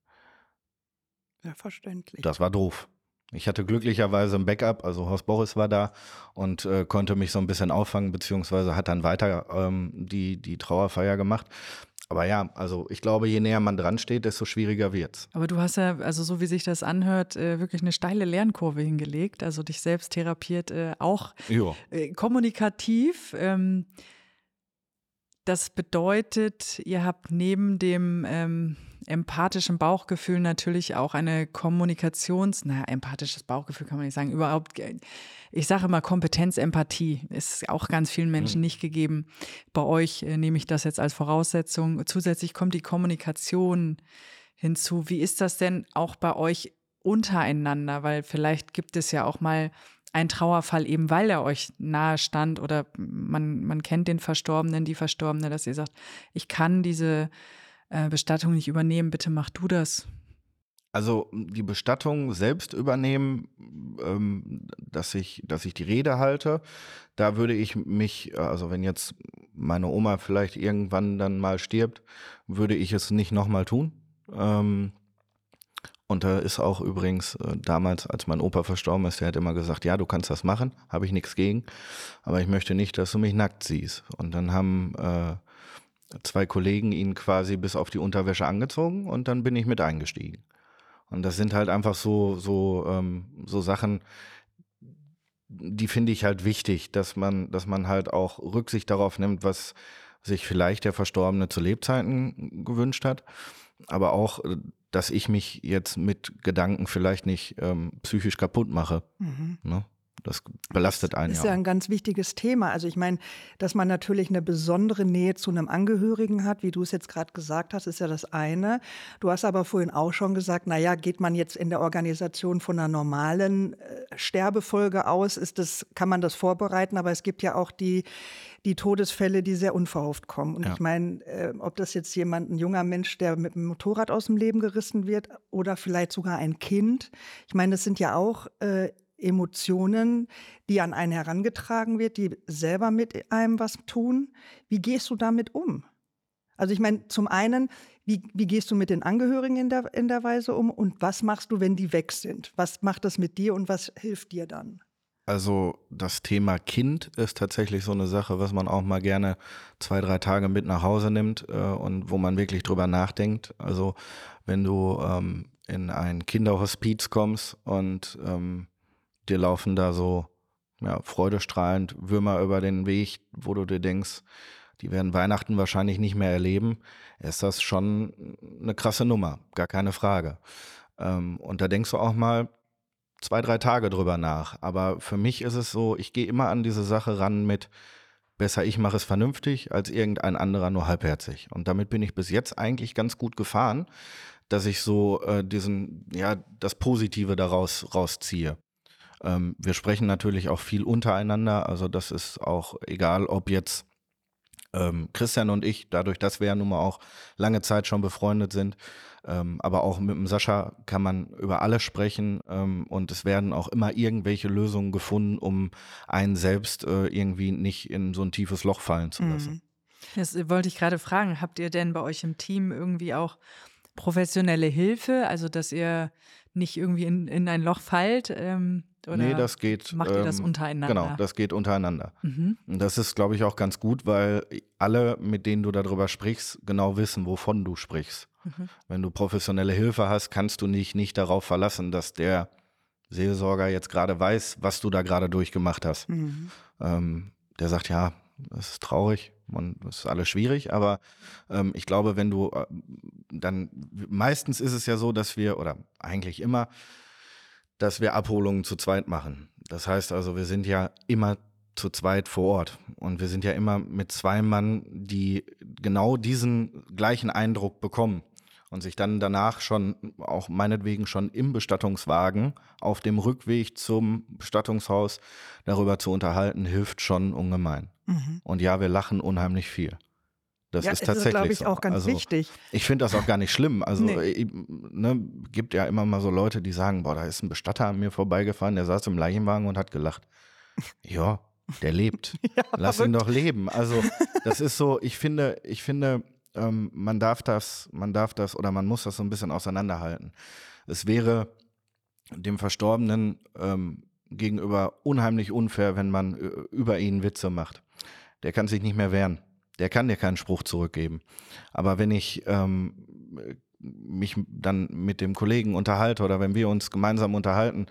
Ja, verständlich. Das war doof. Ich hatte glücklicherweise ein Backup, also Horst Boris war da und äh, konnte mich so ein bisschen auffangen, beziehungsweise hat dann weiter ähm, die, die Trauerfeier gemacht. Aber ja, also ich glaube, je näher man dran steht, desto schwieriger wird's. Aber du hast ja, also so wie sich das anhört, äh, wirklich eine steile Lernkurve hingelegt, also dich selbst therapiert, äh, auch äh, kommunikativ. Ähm, das bedeutet, ihr habt neben dem empathischen Bauchgefühl natürlich auch eine Kommunikations-, naja, empathisches Bauchgefühl kann man nicht sagen, überhaupt, ich sage immer Kompetenz, Empathie ist auch ganz vielen Menschen mhm. nicht gegeben. Bei euch äh, nehme ich das jetzt als Voraussetzung. Zusätzlich kommt die Kommunikation hinzu. Wie ist das denn auch bei euch untereinander? Weil vielleicht gibt es ja auch mal einen Trauerfall, eben weil er euch nahe stand oder man, man kennt den Verstorbenen, die Verstorbene, dass ihr sagt, ich kann diese äh, Bestattung nicht übernehmen, bitte mach du das. Also die Bestattung selbst übernehmen, ähm, dass, ich, dass ich die Rede halte, da würde ich mich, also wenn jetzt meine Oma vielleicht irgendwann dann mal stirbt, würde ich es nicht nochmal tun. Ähm, und da ist auch übrigens äh, damals, als mein Opa verstorben ist, der hat immer gesagt, ja, du kannst das machen, habe ich nichts gegen, aber ich möchte nicht, dass du mich nackt siehst. Und dann haben äh, zwei Kollegen ihn quasi bis auf die Unterwäsche angezogen und dann bin ich mit eingestiegen. Und das sind halt einfach so, so, ähm, so Sachen, die finde ich halt wichtig, dass man, dass man halt auch Rücksicht darauf nimmt, was sich vielleicht der Verstorbene zu Lebzeiten gewünscht hat, aber auch, dass ich mich jetzt mit Gedanken vielleicht nicht ähm, psychisch kaputt mache. Mhm. Ne? Das belastet einen. Das ist ja ein ganz wichtiges Thema. Also ich meine, dass man natürlich eine besondere Nähe zu einem Angehörigen hat, wie du es jetzt gerade gesagt hast, ist ja das eine. Du hast aber vorhin auch schon gesagt, naja, geht man jetzt in der Organisation von einer normalen äh, Sterbefolge aus, ist das, kann man das vorbereiten, aber es gibt ja auch die, die Todesfälle, die sehr unverhofft kommen. Und ja. ich meine, äh, ob das jetzt jemand, ein junger Mensch, der mit dem Motorrad aus dem Leben gerissen wird oder vielleicht sogar ein Kind. Ich meine, das sind ja auch äh, Emotionen, die an einen herangetragen wird, die selber mit einem was tun. Wie gehst du damit um? Also ich meine, zum einen, wie, wie gehst du mit den Angehörigen in der, in der Weise um und was machst du, wenn die weg sind? Was macht das mit dir und was hilft dir dann? Also das Thema Kind ist tatsächlich so eine Sache, was man auch mal gerne zwei, drei Tage mit nach Hause nimmt äh, und wo man wirklich drüber nachdenkt. Also wenn du ähm, in ein Kinderhospiz kommst und ähm, dir laufen da so ja, freudestrahlend Würmer über den Weg, wo du dir denkst, die werden Weihnachten wahrscheinlich nicht mehr erleben, ist das schon eine krasse Nummer, gar keine Frage. Ähm, und da denkst du auch mal zwei, drei Tage drüber nach. Aber für mich ist es so, ich gehe immer an diese Sache ran mit, besser ich mache es vernünftig, als irgendein anderer nur halbherzig. Und damit bin ich bis jetzt eigentlich ganz gut gefahren, dass ich so äh, diesen, ja, das Positive daraus rausziehe. Ähm, wir sprechen natürlich auch viel untereinander. Also das ist auch egal, ob jetzt ähm, Christian und ich, dadurch, dass wir ja nun mal auch lange Zeit schon befreundet sind, ähm, aber auch mit dem Sascha kann man über alles sprechen ähm, und es werden auch immer irgendwelche Lösungen gefunden, um einen selbst äh, irgendwie nicht in so ein tiefes Loch fallen zu lassen. Mhm. Das wollte ich gerade fragen. Habt ihr denn bei euch im Team irgendwie auch professionelle Hilfe, also dass ihr nicht irgendwie in, in ein Loch fallt? Ähm, oder nee, das geht. macht ihr das ähm, untereinander? Genau, das geht untereinander. Mhm. Und das ist, glaube ich, auch ganz gut, weil alle, mit denen du darüber sprichst, genau wissen, wovon du sprichst. Mhm. Wenn du professionelle Hilfe hast, kannst du dich nicht darauf verlassen, dass der Seelsorger jetzt gerade weiß, was du da gerade durchgemacht hast. Mhm. Ähm, der sagt, ja, das ist traurig und das ist alles schwierig, aber ähm, ich glaube, wenn du äh, dann, meistens ist es ja so, dass wir, oder eigentlich immer, dass wir Abholungen zu zweit machen. Das heißt also, wir sind ja immer zu zweit vor Ort und wir sind ja immer mit zwei Mann, die genau diesen gleichen Eindruck bekommen und sich dann danach schon, auch meinetwegen schon im Bestattungswagen, auf dem Rückweg zum Bestattungshaus darüber zu unterhalten, hilft schon ungemein. Mhm. Und ja, wir lachen unheimlich viel. Das ja, ist tatsächlich glaube ich, so. auch ganz also, wichtig. Ich finde das auch gar nicht schlimm. Also Nee. äh, ne, gibt ja immer mal so Leute, die sagen, boah, da ist ein Bestatter an mir vorbeigefahren, der saß im Leichenwagen und hat gelacht. Ja, der lebt. Lass ihn doch leben. Also das ist so, ich finde, ich finde, ähm, man darf das, man darf das oder man muss das so ein bisschen auseinanderhalten. Es wäre dem Verstorbenen ähm, gegenüber unheimlich unfair, wenn man äh, über ihn Witze macht. Der kann sich nicht mehr wehren. Der kann dir keinen Spruch zurückgeben. Aber wenn ich ähm, mich dann mit dem Kollegen unterhalte oder wenn wir uns gemeinsam unterhalten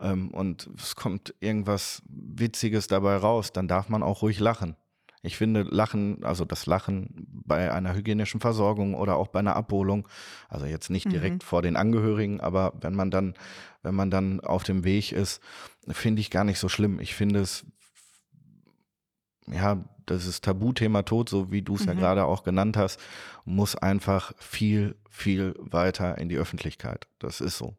ähm, und es kommt irgendwas Witziges dabei raus, dann darf man auch ruhig lachen. Ich finde Lachen, also das Lachen bei einer hygienischen Versorgung oder auch bei einer Abholung, also jetzt nicht direkt vor den Angehörigen, aber wenn man dann, wenn man dann auf dem Weg ist, finde ich gar nicht so schlimm. Ich finde es, ja, das ist Tabuthema Tod, so wie du es ja Mhm. gerade auch genannt hast, muss einfach viel, viel weiter in die Öffentlichkeit. Das ist so.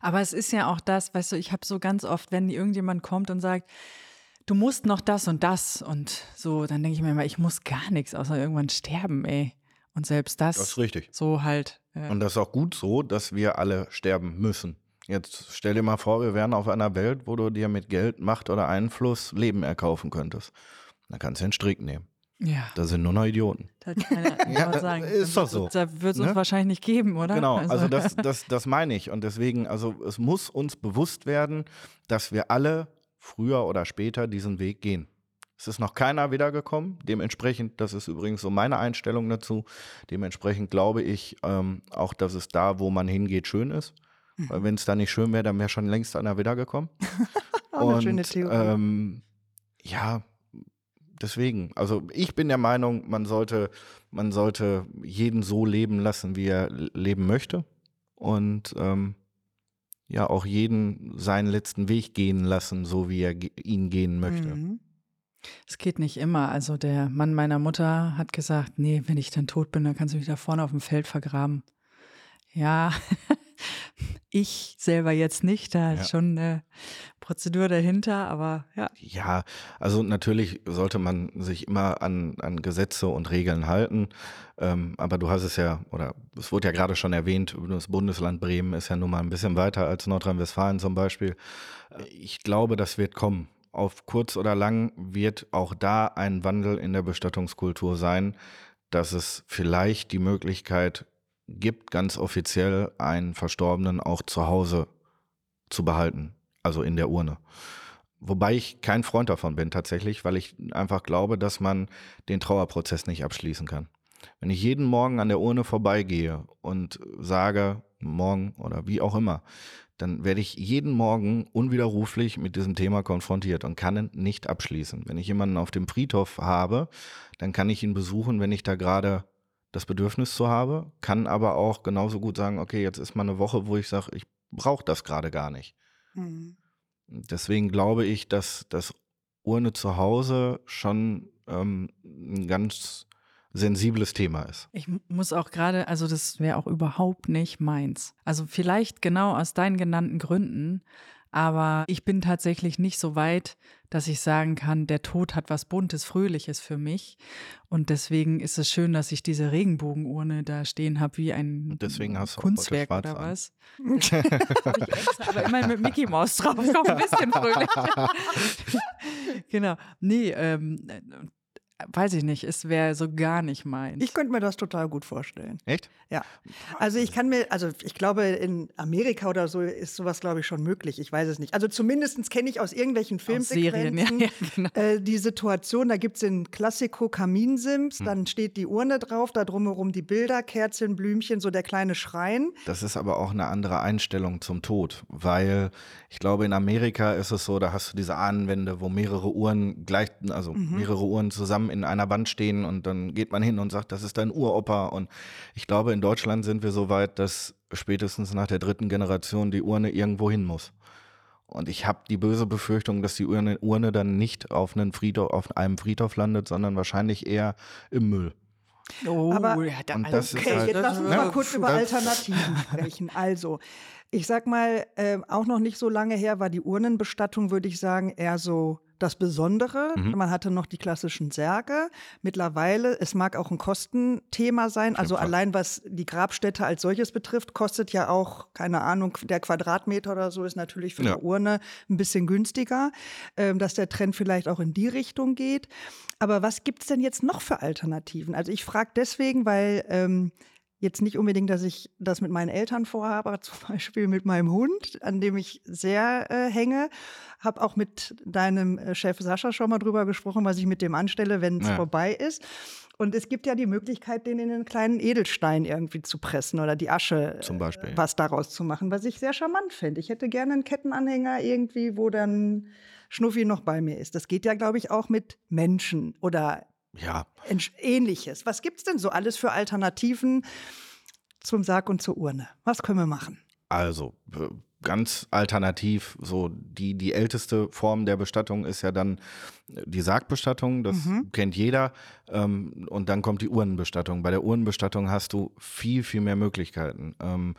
Aber es ist ja auch das, weißt du, ich habe so ganz oft, wenn irgendjemand kommt und sagt, du musst noch das und das und so, dann denke ich mir immer, ich muss gar nichts, außer irgendwann sterben, ey. Und selbst das, Das ist richtig. so halt. Äh, Und das ist auch gut so, dass wir alle sterben müssen. Jetzt stell dir mal vor, wir wären auf einer Welt, wo du dir mit Geld, Macht oder Einfluss Leben erkaufen könntest. Dann kannst du den Strick nehmen. ja, Da sind nur noch Idioten. da keiner Ja, sagen. ist doch so. Da wird es uns Ne? wahrscheinlich nicht geben, oder? Genau, also das, das, das meine ich. Und deswegen, also es muss uns bewusst werden, dass wir alle früher oder später diesen Weg gehen. Es ist noch keiner wiedergekommen. Dementsprechend, das ist übrigens so meine Einstellung dazu. Dementsprechend glaube ich ähm, auch, dass es da, wo man hingeht, schön ist. Weil wenn es da nicht schön wäre, dann wäre schon längst einer wiedergekommen. Auch eine schöne Theorie. Ähm, ja, deswegen. Also ich bin der Meinung, man sollte, man sollte jeden so leben lassen, wie er leben möchte. Und ähm, ja, auch jeden seinen letzten Weg gehen lassen, so wie er ihn gehen möchte. Mhm. Es geht nicht immer. Also der Mann meiner Mutter hat gesagt, nee, wenn ich dann tot bin, dann kannst du mich da vorne auf dem Feld vergraben. Ja, ich selber jetzt nicht, da Ja. ist schon eine Prozedur dahinter, aber ja. Ja, also natürlich sollte man sich immer an, an Gesetze und Regeln halten. Ähm, aber du hast es ja, oder es wurde ja gerade schon erwähnt, das Bundesland Bremen ist ja nun mal ein bisschen weiter als Nordrhein-Westfalen zum Beispiel. Ich glaube, das wird kommen. Auf kurz oder lang wird auch da ein Wandel in der Bestattungskultur sein, dass es vielleicht die Möglichkeit gibt, ganz offiziell einen Verstorbenen auch zu Hause zu behalten, also in der Urne. Wobei ich kein Freund davon bin tatsächlich, weil ich einfach glaube, dass man den Trauerprozess nicht abschließen kann. Wenn ich jeden Morgen an der Urne vorbeigehe und sage, morgen oder wie auch immer, dann werde ich jeden Morgen unwiderruflich mit diesem Thema konfrontiert und kann ihn nicht abschließen. Wenn ich jemanden auf dem Friedhof habe, dann kann ich ihn besuchen, wenn ich da gerade das Bedürfnis zu habe, kann aber auch genauso gut sagen, okay, jetzt ist mal eine Woche, wo ich sage, ich brauche das gerade gar nicht. Mhm. Deswegen glaube ich, dass das Urne zu Hause schon ähm, ein ganz sensibles Thema ist. Ich mu- muss auch gerade, also das wäre auch überhaupt nicht meins. Also vielleicht genau aus deinen genannten Gründen, aber ich bin tatsächlich nicht so weit, dass ich sagen kann, der Tod hat was Buntes, Fröhliches für mich. Und deswegen ist es schön, dass ich diese Regenbogenurne da stehen habe, wie ein deswegen hast du auch Kunstwerk oder schwarz was. Ich extra, aber immer mit Mickey Maus drauf, komm, ein bisschen fröhlich. genau. Nee, ähm, weiß ich nicht, es wäre so gar nicht meins. Ich könnte mir das total gut vorstellen. Echt? Ja. Also ich kann mir, also ich glaube, in Amerika oder so ist sowas, glaube ich, schon möglich. Ich weiß es nicht. Also zumindest kenne ich aus irgendwelchen Filmsequenzen Serien, ja, ja, genau. äh, die Situation, da gibt es den Klassiko Kaminsims, Hm. dann steht die Urne drauf, da drumherum die Bilder, Kerzen, Blümchen, so der kleine Schrein. Das ist aber auch eine andere Einstellung zum Tod, weil ich glaube, in Amerika ist es so, da hast du diese Ahnenwände, wo mehrere Uhren gleich, also mehrere Uhren zusammen in einer Wand stehen und dann geht man hin und sagt, das ist dein Uropa. Und ich glaube, in Deutschland sind wir so weit, dass spätestens nach der dritten Generation die Urne irgendwo hin muss. Und ich habe die böse Befürchtung, dass die Urne, Urne dann nicht auf, einen Friedhof, auf einem Friedhof landet, sondern wahrscheinlich eher im Müll. oh, Aber- ja, da, Und also, das ist Okay, halt- jetzt lass uns mal kurz über Alternativen sprechen. Also, ich sag mal, äh, auch noch nicht so lange her war die Urnenbestattung, würde ich sagen, eher so das Besondere. Mhm. Man hatte noch die klassischen Särge. Mittlerweile, es mag auch ein Kostenthema sein. Also Fall. allein was die Grabstätte als solches betrifft, kostet ja auch, keine Ahnung, der Quadratmeter oder so ist natürlich für Ja. eine Urne ein bisschen günstiger, ähm, dass der Trend vielleicht auch in die Richtung geht. Aber was gibt es denn jetzt noch für Alternativen? Also ich frage deswegen, weil ähm, jetzt nicht unbedingt, dass ich das mit meinen Eltern vorhabe, aber zum Beispiel mit meinem Hund, an dem ich sehr äh, hänge. Habe auch mit deinem äh, Chef Sascha schon mal drüber gesprochen, was ich mit dem anstelle, wenn es Ja. vorbei ist. Und es gibt ja die Möglichkeit, den in einen kleinen Edelstein irgendwie zu pressen oder die Asche, Zum Beispiel. äh, was daraus zu machen, was ich sehr charmant finde. Ich hätte gerne einen Kettenanhänger irgendwie, wo dann Schnuffi noch bei mir ist. Das geht ja, glaube ich, auch mit Menschen oder Ja, ähnliches. Was gibt es denn so alles für Alternativen zum Sarg und zur Urne? Was können wir machen? Also, ganz alternativ, so die, die älteste Form der Bestattung ist ja dann äh, die Sargbestattung, das Mhm. kennt jeder. Ähm, und dann kommt die Urnenbestattung. Bei der Urnenbestattung hast du viel, viel mehr Möglichkeiten. Ähm,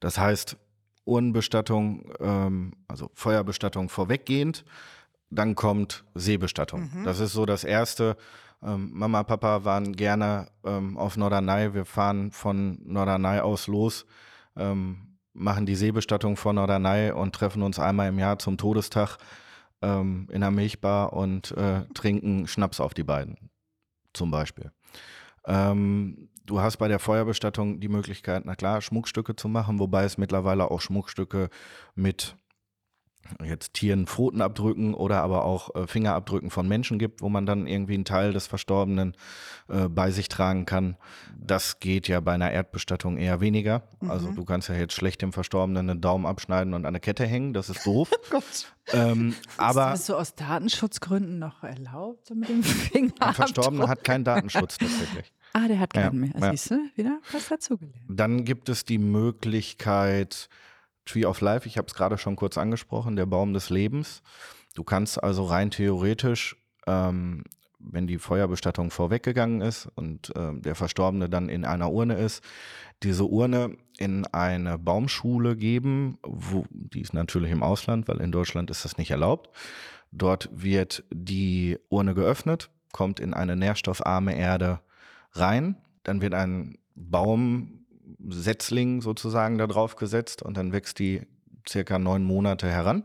das heißt, Urnenbestattung, ähm, also Feuerbestattung vorweggehend, dann kommt Seebestattung. Mhm. Das ist so das Erste. Ähm, Mama, Papa waren gerne ähm, auf Norderney. Wir fahren von Norderney aus los, ähm, machen die Seebestattung vor Norderney und treffen uns einmal im Jahr zum Todestag ähm, in einer Milchbar und äh, trinken Schnaps auf die beiden, zum Beispiel. Ähm, du hast bei der Feuerbestattung die Möglichkeit, na klar, Schmuckstücke zu machen, wobei es mittlerweile auch Schmuckstücke mit jetzt Tieren Pfoten abdrücken oder aber auch äh, Fingerabdrücken von Menschen gibt, wo man dann irgendwie einen Teil des Verstorbenen äh, bei sich tragen kann. Das geht ja bei einer Erdbestattung eher weniger. Also du kannst ja jetzt schlecht dem Verstorbenen einen Daumen abschneiden und an eine Kette hängen, das ist doof. ähm, aber ist das so aus Datenschutzgründen noch erlaubt, so mit dem Finger? ein Verstorbener hat keinen Datenschutz tatsächlich. Ah, der hat Ja, keinen mehr. ja. Siehst du, wieder was dazugelernt. Dann gibt es die Möglichkeit Tree of Life, ich habe es gerade schon kurz angesprochen, der Baum des Lebens. Du kannst also rein theoretisch, ähm, wenn die Feuerbestattung vorweggegangen ist und ähm, der Verstorbene dann in einer Urne ist, diese Urne in eine Baumschule geben, wo, die ist natürlich im Ausland, weil in Deutschland ist das nicht erlaubt. Dort wird die Urne geöffnet, kommt in eine nährstoffarme Erde rein, dann wird ein Baumsetzling sozusagen da drauf gesetzt und dann wächst die circa neun Monate heran.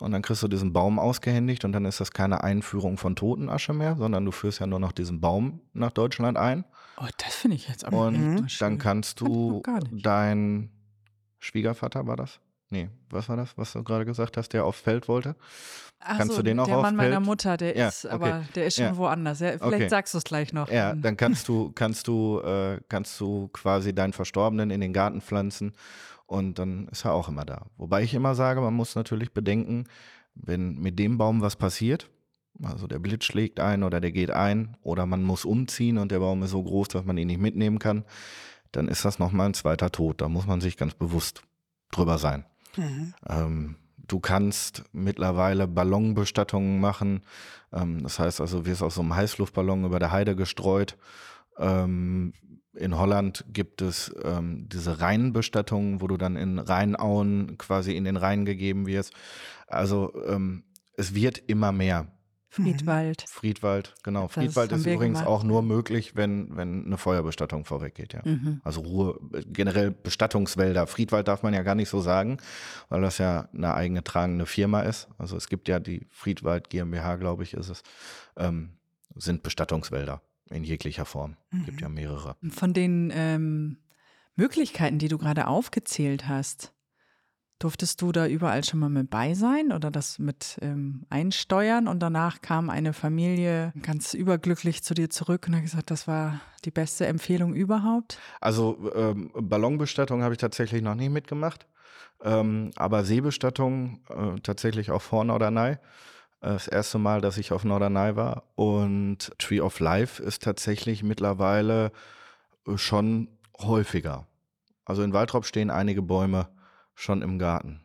Und dann kriegst du diesen Baum ausgehändigt und dann ist das keine Einführung von Totenasche mehr, sondern du führst ja nur noch diesen Baum nach Deutschland ein. Oh, das finde ich jetzt aber Und dann kannst du dein Schwiegervater war das? Nee, was war das, was du gerade gesagt hast, der aufs Feld wollte? Ach kannst so, du den auch Der Mann aufs meiner Feld? Mutter, der Ja, ist, okay. aber der ist schon Ja. woanders. Ja, vielleicht Okay. sagst du es gleich noch. Ja, dann kannst du, kannst du, äh, kannst du quasi deinen Verstorbenen in den Garten pflanzen und dann ist er auch immer da. Wobei ich immer sage, man muss natürlich bedenken, wenn mit dem Baum was passiert, also der Blitz schlägt ein oder der geht ein oder man muss umziehen und der Baum ist so groß, dass man ihn nicht mitnehmen kann, dann ist das nochmal ein zweiter Tod. Da muss man sich ganz bewusst drüber sein. Ähm, du kannst mittlerweile Ballonbestattungen machen. Ähm, das heißt also, wirst aus so einem Heißluftballon über der Heide gestreut. Ähm, in Holland gibt es ähm, diese Rheinbestattungen, wo du dann in Rheinauen quasi in den Rhein gegeben wirst. Also ähm, es wird immer mehr. Friedwald. Friedwald, genau. Das Friedwald ist übrigens gemacht. auch nur möglich, wenn, wenn eine Feuerbestattung vorweggeht, ja. Mhm. Also Ruhe, generell Bestattungswälder. Friedwald darf man ja gar nicht so sagen, weil das ja eine eigene tragende Firma ist. Also es gibt ja die Friedwald GmbH, glaube ich, ist es. Ähm, sind Bestattungswälder in jeglicher Form. Mhm. Gibt ja mehrere. Von den ähm, Möglichkeiten, die du gerade aufgezählt hast, durftest du da überall schon mal mit bei sein oder das mit ähm, einsteuern und danach kam eine Familie ganz überglücklich zu dir zurück und hat gesagt, das war die beste Empfehlung überhaupt? Also ähm, Ballonbestattung habe ich tatsächlich noch nie mitgemacht, ähm, aber Seebestattung äh, tatsächlich auch vor Norderney. Das erste Mal, dass ich auf Norderney war. Und Tree of Life ist tatsächlich mittlerweile äh, schon häufiger. Also in Waldrop stehen einige Bäume schon im Garten.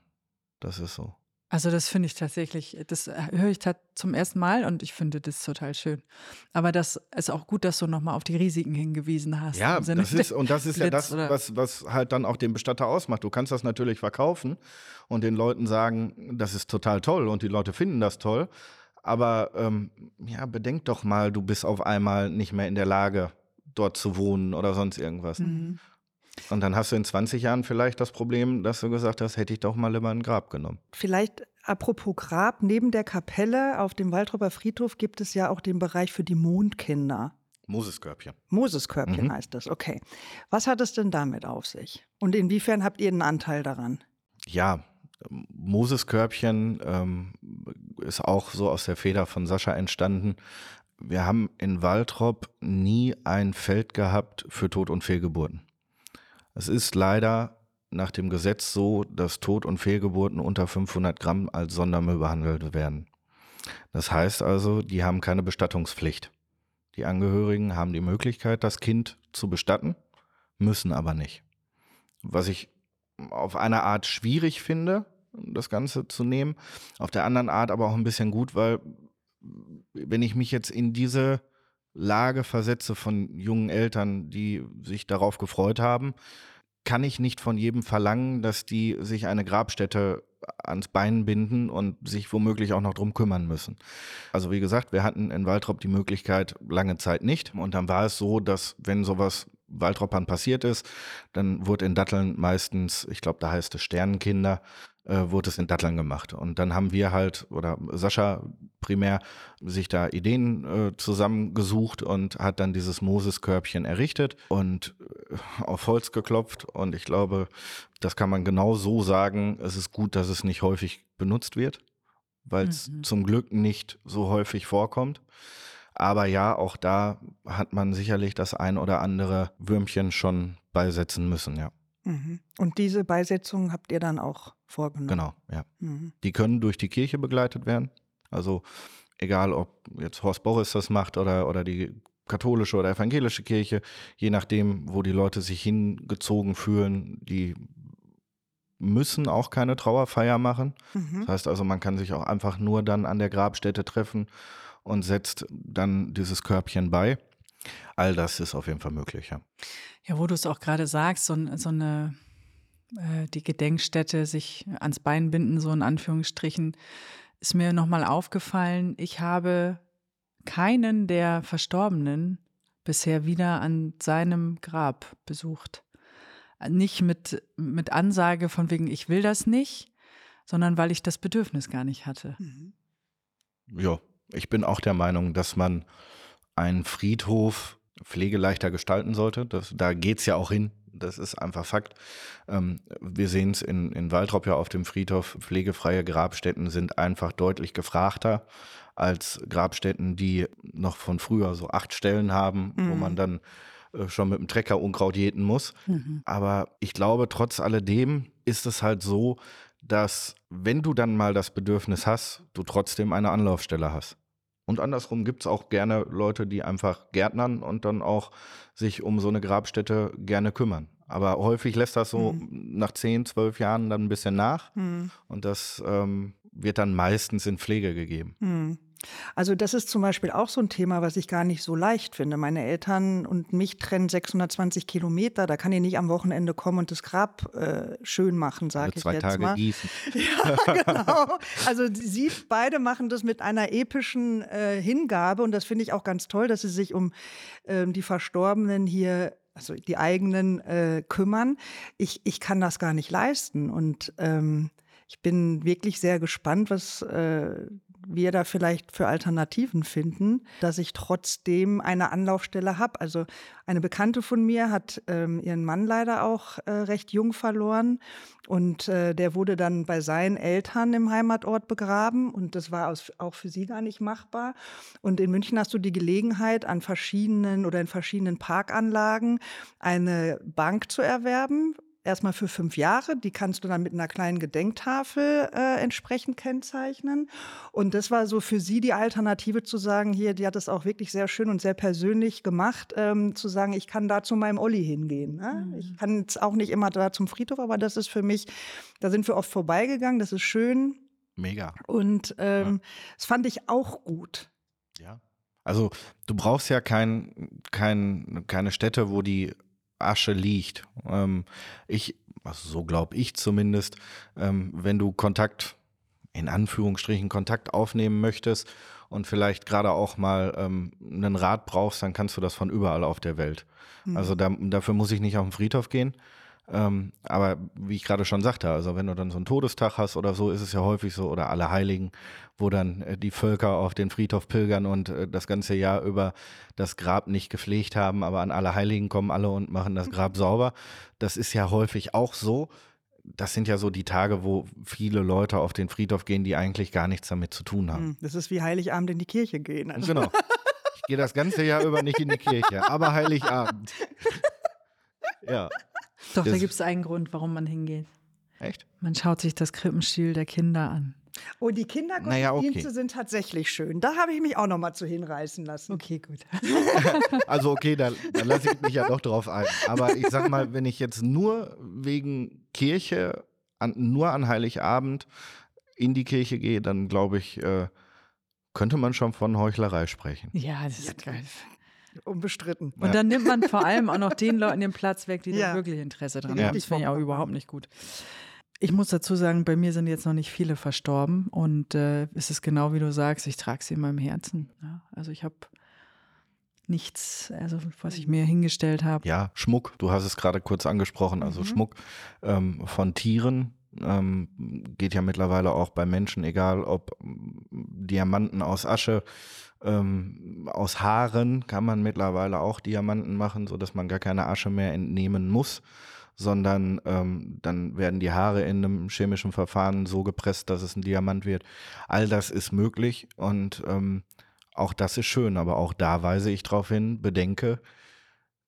Das ist so. Also das finde ich tatsächlich, das äh, höre ich zum ersten Mal und ich finde das total schön. Aber das ist auch gut, dass du nochmal auf die Risiken hingewiesen hast. Ja, das ist, und das ist ja das, was, was halt dann auch den Bestatter ausmacht. Du kannst das natürlich verkaufen und den Leuten sagen, das ist total toll und die Leute finden das toll. Aber ähm, ja, bedenk doch mal, du bist auf einmal nicht mehr in der Lage, dort zu wohnen oder sonst irgendwas. Mhm. Und dann hast du in 20 Jahren vielleicht das Problem, dass du gesagt hast, hätte ich doch mal lieber ein Grab genommen. Vielleicht apropos Grab, neben der Kapelle auf dem Waldropper Friedhof gibt es ja auch den Bereich für die Mondkinder. Moseskörbchen. Moseskörbchen mhm. heißt das, okay. Was hat es denn damit auf sich? Und inwiefern habt ihr einen Anteil daran? Ja, Moseskörbchen ähm, ist auch so aus der Feder von Sascha entstanden. Wir haben in Waldrop nie ein Feld gehabt für Tod- und Fehlgeburten. Es ist leider nach dem Gesetz so, dass Tod- und Fehlgeburten unter 500 Gramm als Sondermüll behandelt werden. Das heißt also, die haben keine Bestattungspflicht. Die Angehörigen haben die Möglichkeit, das Kind zu bestatten, müssen aber nicht. Was ich auf eine Art schwierig finde, das Ganze zu nehmen, auf der anderen Art aber auch ein bisschen gut, weil wenn ich mich jetzt in diese Lage versetze von jungen Eltern, die sich darauf gefreut haben, kann ich nicht von jedem verlangen, dass die sich eine Grabstätte ans Bein binden und sich womöglich auch noch drum kümmern müssen. Also wie gesagt, wir hatten in Waldrop die Möglichkeit lange Zeit nicht. Und dann war es so, dass wenn sowas Waldroppern passiert ist, dann wurde in Datteln meistens, ich glaube, da heißt es Sternenkinder, äh, wurde es in Datteln gemacht. Und dann haben wir halt, oder Sascha primär, sich da Ideen äh, zusammengesucht und hat dann dieses Moses-Körbchen errichtet und äh, auf Holz geklopft. Und ich glaube, das kann man genau so sagen. Es ist gut, dass es nicht häufig benutzt wird, weil es mhm. zum Glück nicht so häufig vorkommt. Aber ja, auch da hat man sicherlich das ein oder andere Würmchen schon beisetzen müssen, ja. Mhm. Und diese Beisetzungen habt ihr dann auch vorgenommen? Genau, ja. Mhm. Die können durch die Kirche begleitet werden. Also egal, ob jetzt Horst Boris das macht oder, oder die katholische oder evangelische Kirche, je nachdem, wo die Leute sich hingezogen fühlen, die müssen auch keine Trauerfeier machen. Mhm. Das heißt also, man kann sich auch einfach nur dann an der Grabstätte treffen und setzt dann dieses Körbchen bei. All das ist auf jeden Fall möglich, ja. Ja, wo du es auch gerade sagst, so, so eine, äh, die Gedenkstätte sich ans Bein binden, so in Anführungsstrichen, ist mir nochmal aufgefallen, ich habe keinen der Verstorbenen bisher wieder an seinem Grab besucht. Nicht mit, mit Ansage von wegen, ich will das nicht, sondern weil ich das Bedürfnis gar nicht hatte. Mhm. Ja, ich bin auch der Meinung, dass man einen Friedhof pflegeleichter gestalten sollte. Das, da geht es ja auch hin. Das ist einfach Fakt. Ähm, wir sehen es in, in Waldrop ja auf dem Friedhof. Pflegefreie Grabstätten sind einfach deutlich gefragter als Grabstätten, die noch von früher so acht Stellen haben, mhm. wo man dann äh, schon mit dem Trecker Unkraut jäten muss. Mhm. Aber ich glaube, trotz alledem ist es halt so, dass wenn du dann mal das Bedürfnis hast, du trotzdem eine Anlaufstelle hast. Und andersrum gibt es auch gerne Leute, die einfach gärtnern und dann auch sich um so eine Grabstätte gerne kümmern. Aber häufig lässt das so mhm. nach zehn, zwölf Jahren dann ein bisschen nach. Mhm. Und das ähm, wird dann meistens in Pflege gegeben. Mhm. Also das ist zum Beispiel auch so ein Thema, was ich gar nicht so leicht finde. Meine Eltern und mich trennen 620 Kilometer. Da kann ich nicht am Wochenende kommen und das Grab äh, schön machen, sage ich zwei jetzt Tage mal. Gießen. Ja, genau. Also sie beide machen das mit einer epischen äh, Hingabe und das finde ich auch ganz toll, dass sie sich um äh, die Verstorbenen hier also die eigenen äh, kümmern. Ich, ich kann das gar nicht leisten und ähm, ich bin wirklich sehr gespannt, was äh, wir da vielleicht für Alternativen finden, dass ich trotzdem eine Anlaufstelle habe. Also eine Bekannte von mir hat ähm, ihren Mann leider auch äh, recht jung verloren und äh, der wurde dann bei seinen Eltern im Heimatort begraben und das war aus, auch für sie gar nicht machbar. Und in München hast du die Gelegenheit, an verschiedenen oder in verschiedenen Parkanlagen eine Bank zu erwerben erstmal für fünf Jahre. Die kannst du dann mit einer kleinen Gedenktafel äh, entsprechend kennzeichnen. Und das war so für sie die Alternative zu sagen, hier, die hat es auch wirklich sehr schön und sehr persönlich gemacht, ähm, zu sagen, ich kann da zu meinem Olli hingehen. Ne? Mhm. Ich kann jetzt auch nicht immer da zum Friedhof, aber das ist für mich, da sind wir oft vorbeigegangen, das ist schön. Mega. Und ähm, ja. das fand ich auch gut. Ja. Also du brauchst ja kein, kein, keine Städte, wo die Asche liegt. Ähm, ich, also so glaube ich zumindest, ähm, wenn du Kontakt, in Anführungsstrichen Kontakt aufnehmen möchtest und vielleicht gerade auch mal ähm, einen Rat brauchst, dann kannst du das von überall auf der Welt. Mhm. Also da, dafür muss ich nicht auf den Friedhof gehen. Ähm, aber wie ich gerade schon sagte, also wenn du dann so einen Todestag hast oder so, ist es ja häufig so, oder alle Heiligen, wo dann äh, die Völker auf den Friedhof pilgern und äh, das ganze Jahr über das Grab nicht gepflegt haben, aber an alle Heiligen kommen alle und machen das Grab sauber. Das ist ja häufig auch so. Das sind ja so die Tage, wo viele Leute auf den Friedhof gehen, die eigentlich gar nichts damit zu tun haben. Hm, das ist wie Heiligabend in die Kirche gehen. Also. Genau. Ich gehe das ganze Jahr über nicht in die Kirche, aber Heiligabend. ja. Doch, das da gibt es einen Grund, warum man hingeht. Echt? Man schaut sich das Krippenspiel der Kinder an. Oh, die Kindergottesdienste naja, okay. sind tatsächlich schön. Da habe ich mich auch noch mal zu hinreißen lassen. Okay, gut. also okay, da, da lasse ich mich ja doch drauf ein. Aber ich sag mal, wenn ich jetzt nur wegen Kirche, an, nur an Heiligabend in die Kirche gehe, dann glaube ich, äh, könnte man schon von Heuchlerei sprechen. Ja, das ist ja, geil. Unbestritten. Und dann nimmt man vor allem auch noch den Leuten den Platz weg, die ja. da wirklich Interesse dran haben. Das finde ich auch überhaupt nicht gut. Ich muss dazu sagen, bei mir sind jetzt noch nicht viele verstorben und äh, es ist genau wie du sagst, ich trage sie in meinem Herzen. Ja? Also ich habe nichts, also was ich mir hingestellt habe. Ja, Schmuck, du hast es gerade kurz angesprochen, also mhm. Schmuck ähm, von Tieren ähm, geht ja mittlerweile auch bei Menschen, egal ob Diamanten aus Asche, ähm, aus Haaren kann man mittlerweile auch Diamanten machen, sodass man gar keine Asche mehr entnehmen muss sondern ähm, dann werden die Haare in einem chemischen Verfahren so gepresst, dass es ein Diamant wird. All das ist möglich und ähm, auch das ist schön, aber auch da weise ich darauf hin, bedenke,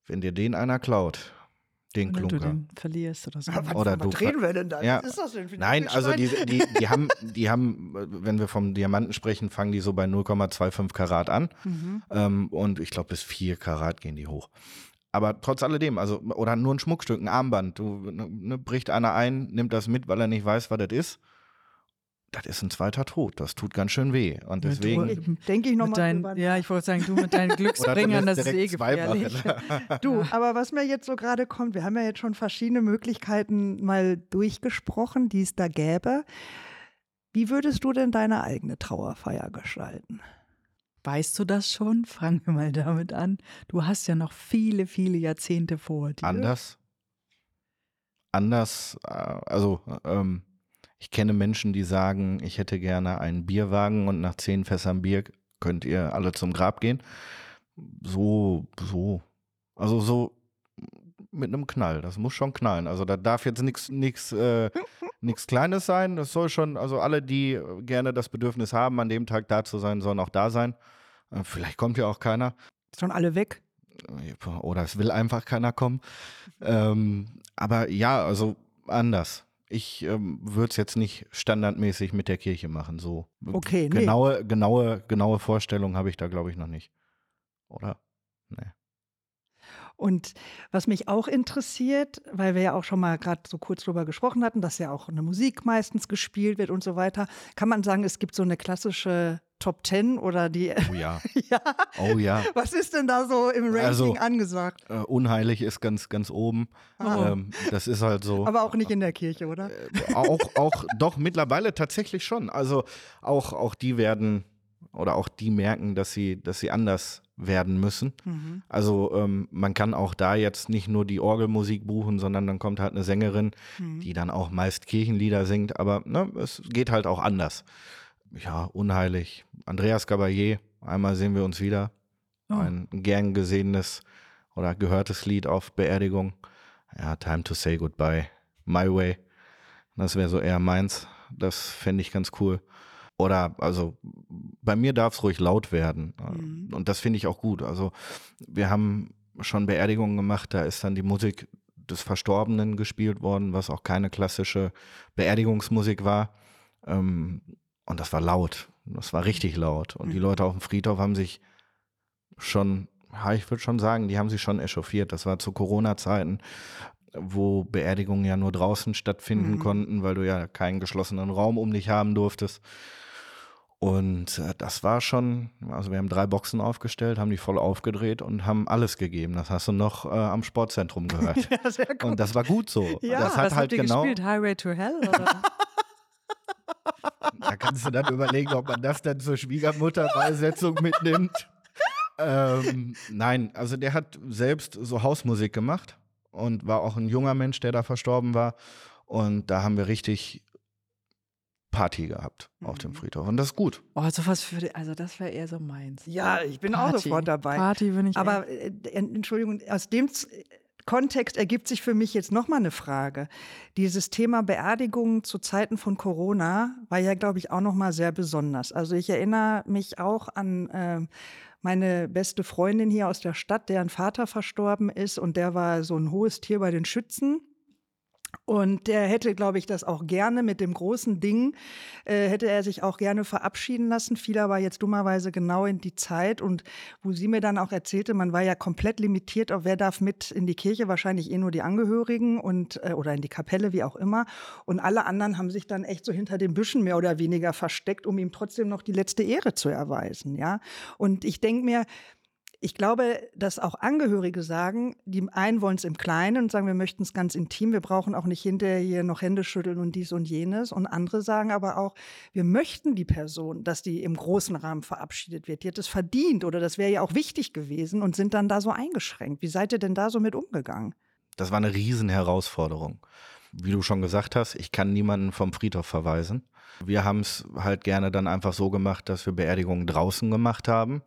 wenn dir den einer klaut, den Klunker. du den verlierst oder so. Aber oder was, was reden wir denn da? Ja. Ist das denn Nein, also die, die, die, haben, die haben, wenn wir vom Diamanten sprechen, fangen die so bei 0,25 Karat an. Mhm. Ähm, und ich glaube, bis 4 Karat gehen die hoch. Aber trotz alledem, also, oder nur ein Schmuckstück, ein Armband. Du ne, ne, bricht einer ein, nimmt das mit, weil er nicht weiß, was das ist. Das ist ein zweiter Tod. Das tut ganz schön weh. Und deswegen. Denke ich nochmal. Ja, ich wollte sagen, du mit deinen Glücksbringern, das ist eh gefährlich. du, aber was mir jetzt so gerade kommt, wir haben ja jetzt schon verschiedene Möglichkeiten mal durchgesprochen, die es da gäbe. Wie würdest du denn deine eigene Trauerfeier gestalten? Weißt du das schon? Fangen wir mal damit an. Du hast ja noch viele, viele Jahrzehnte vor dir. Anders? Anders, äh, also ähm, ich kenne Menschen, die sagen, ich hätte gerne einen Bierwagen und nach zehn Fässern Bier könnt ihr alle zum Grab gehen. So, so, also so mit einem Knall. Das muss schon knallen. Also da darf jetzt nichts nichts äh, nichts Kleines sein. Das soll schon, also alle, die gerne das Bedürfnis haben, an dem Tag da zu sein, sollen auch da sein. Äh, vielleicht kommt ja auch keiner. Schon alle weg. Oder es will einfach keiner kommen. Ähm, aber ja, also anders. Ich ähm, würde es jetzt nicht standardmäßig mit der Kirche machen. So okay, genaue, nee. genaue, genaue Vorstellungen habe ich da, glaube ich, noch nicht. Oder? Und was mich auch interessiert, weil wir ja auch schon mal gerade so kurz drüber gesprochen hatten, dass ja auch eine Musik meistens gespielt wird und so weiter, kann man sagen, es gibt so eine klassische Top Ten oder die. Oh ja. ja. Oh ja. Was ist denn da so im Ranking also, angesagt? Äh, unheilig ist ganz, ganz oben. Ähm, das ist halt so. Aber auch nicht in der Kirche, oder? Äh, auch, auch, doch, mittlerweile tatsächlich schon. Also auch, auch die werden oder auch die merken, dass sie, dass sie anders werden müssen. Mhm. Also ähm, man kann auch da jetzt nicht nur die Orgelmusik buchen, sondern dann kommt halt eine Sängerin, mhm. die dann auch meist Kirchenlieder singt, aber ne, es geht halt auch anders. ja, unheilig. Andreas Gabalier, einmal sehen wir uns wieder. Oh. Ein gern gesehenes oder gehörtes Lied auf Beerdigung. Ja, Time to Say Goodbye. My Way. Das wäre so eher meins. Das fände ich ganz cool. Oder, also, bei mir darf es ruhig laut werden. Mhm. Und das finde ich auch gut. Also, wir haben schon Beerdigungen gemacht, da ist dann die Musik des Verstorbenen gespielt worden, was auch keine klassische Beerdigungsmusik war. Ähm, und das war laut. Das war richtig laut. Und die mhm. Leute auf dem Friedhof haben sich schon, ja, ich würde schon sagen, die haben sich schon echauffiert. Das war zu Corona-Zeiten, wo Beerdigungen ja nur draußen stattfinden mhm. konnten, weil du ja keinen geschlossenen Raum um dich haben durftest. Und äh, das war schon, also wir haben drei Boxen aufgestellt, haben die voll aufgedreht und haben alles gegeben. Das hast du noch äh, am Sportzentrum gehört. ja, sehr gut. Und das war gut so. Ja, das hat was halt habt ihr genau. Gespielt? Highway to Hell? Oder? da kannst du dann überlegen, ob man das dann zur Schwiegermutterbesetzung mitnimmt. ähm, nein, also der hat selbst so Hausmusik gemacht und war auch ein junger Mensch, der da verstorben war. Und da haben wir richtig Party gehabt mhm. auf dem mhm. Friedhof. Und das ist gut. Oh, sowas für, also das wäre eher so meins. Ja, ich bin Party. auch sofort dabei. Party bin ich. Aber äh, Entschuldigung, aus dem Kontext ergibt sich für mich jetzt nochmal eine Frage. Dieses Thema Beerdigung zu Zeiten von Corona war ja, glaube ich, auch nochmal sehr besonders. Also ich erinnere mich auch an äh, meine beste Freundin hier aus der Stadt, deren Vater verstorben ist und der war so ein hohes Tier bei den Schützen. Und der hätte, glaube ich, das auch gerne mit dem großen Ding, äh, hätte er sich auch gerne verabschieden lassen. Fiel aber jetzt dummerweise genau in die Zeit. Und wo sie mir dann auch erzählte, man war ja komplett limitiert auf wer darf mit in die Kirche, wahrscheinlich eh nur die Angehörigen und äh, oder in die Kapelle, wie auch immer. Und alle anderen haben sich dann echt so hinter den Büschen mehr oder weniger versteckt, um ihm trotzdem noch die letzte Ehre zu erweisen. Ja. Und ich denke mir, ich glaube, dass auch Angehörige sagen, die einen wollen es im Kleinen und sagen, wir möchten es ganz intim, wir brauchen auch nicht hinterher hier noch Hände schütteln und dies und jenes. Und andere sagen aber auch, wir möchten die Person, dass die im großen Rahmen verabschiedet wird. Die hat es verdient oder das wäre ja auch wichtig gewesen und sind dann da so eingeschränkt. Wie seid ihr denn da so mit umgegangen? Das war eine Riesenherausforderung. Wie du schon gesagt hast, ich kann niemanden vom Friedhof verweisen. Wir haben es halt gerne dann einfach so gemacht, dass wir Beerdigungen draußen gemacht haben